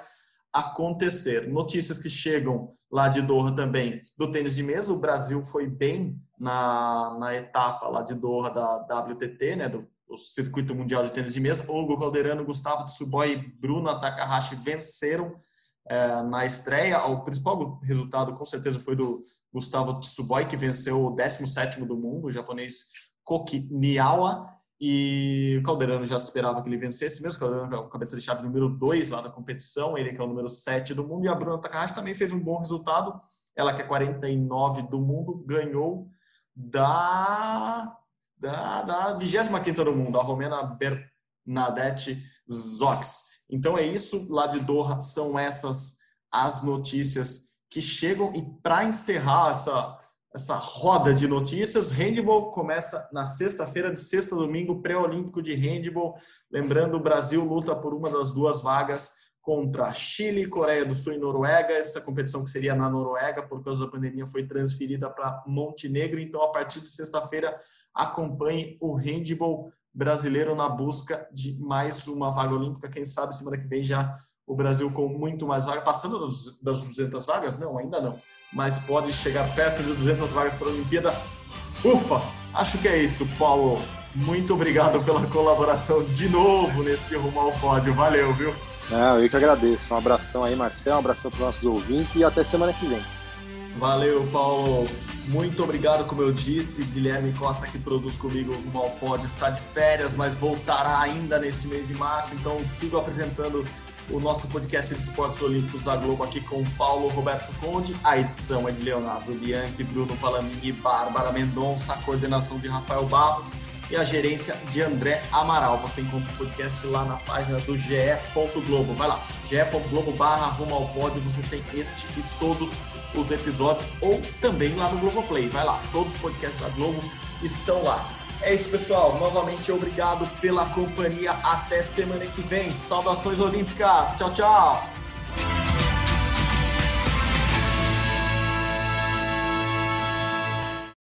acontecer. Notícias que chegam lá de Doha também do tênis de mesa. O Brasil foi bem na, na etapa lá de Doha da WTT, né, do, Circuito Mundial de Tênis de Mesa. Hugo Calderano, Gustavo Tsuboy e Bruno Takahashi venceram é, na estreia. O principal resultado, com certeza, foi do Gustavo Tsuboy, que venceu o 17º do mundo, o japonês Koki Niawa. E o Calderano já esperava que ele vencesse mesmo. O Calderano é cabeça de chave número 2 lá da competição, ele que é o número 7 do mundo. E a Bruna Takahashi também fez um bom resultado. Ela que é 49 do mundo, ganhou da, da, da 25 do mundo, a romena Bernadette Zox. Então é isso, lá de Doha são essas as notícias que chegam. E para encerrar essa essa roda de notícias. Handball começa na sexta-feira, de sexta a domingo, pré-olímpico de handball. Lembrando, o Brasil luta por uma das duas vagas contra Chile, Coreia do Sul e Noruega. Essa competição que seria na Noruega, por causa da pandemia, foi transferida para Montenegro. Então, a partir de sexta-feira, acompanhe o handball brasileiro na busca de mais uma vaga olímpica. Quem sabe semana que vem já o Brasil com muito mais vagas, passando das 200 vagas? Não, ainda não. Mas pode chegar perto de 200 vagas para a Olimpíada. Ufa! Acho que é isso, Paulo. Muito obrigado pela colaboração de novo neste Rumo ao Pódio. Valeu, viu? Não, eu que agradeço. Um abração aí, Marcel, um abração para os nossos ouvintes e até semana que vem. Valeu, Paulo. Muito obrigado, como eu disse. Guilherme Costa, que produz comigo o Pódio, está de férias, mas voltará ainda nesse mês de março. Então, sigo apresentando o nosso podcast de esportes olímpicos da Globo aqui com Paulo Roberto Conde. A edição é de Leonardo Bianchi, Bruno Palamini Bárbara Mendonça, a coordenação de Rafael Barros e a gerência de André Amaral. Você encontra o podcast lá na página do ge.globo. Vai lá, ge.globo barra rumo ao pódio, você tem este e todos os episódios, ou também lá no Globoplay. Vai lá, todos os podcasts da Globo estão lá. É isso, pessoal. Novamente, obrigado pela companhia. Até semana que vem. Saudações olímpicas. Tchau, tchau.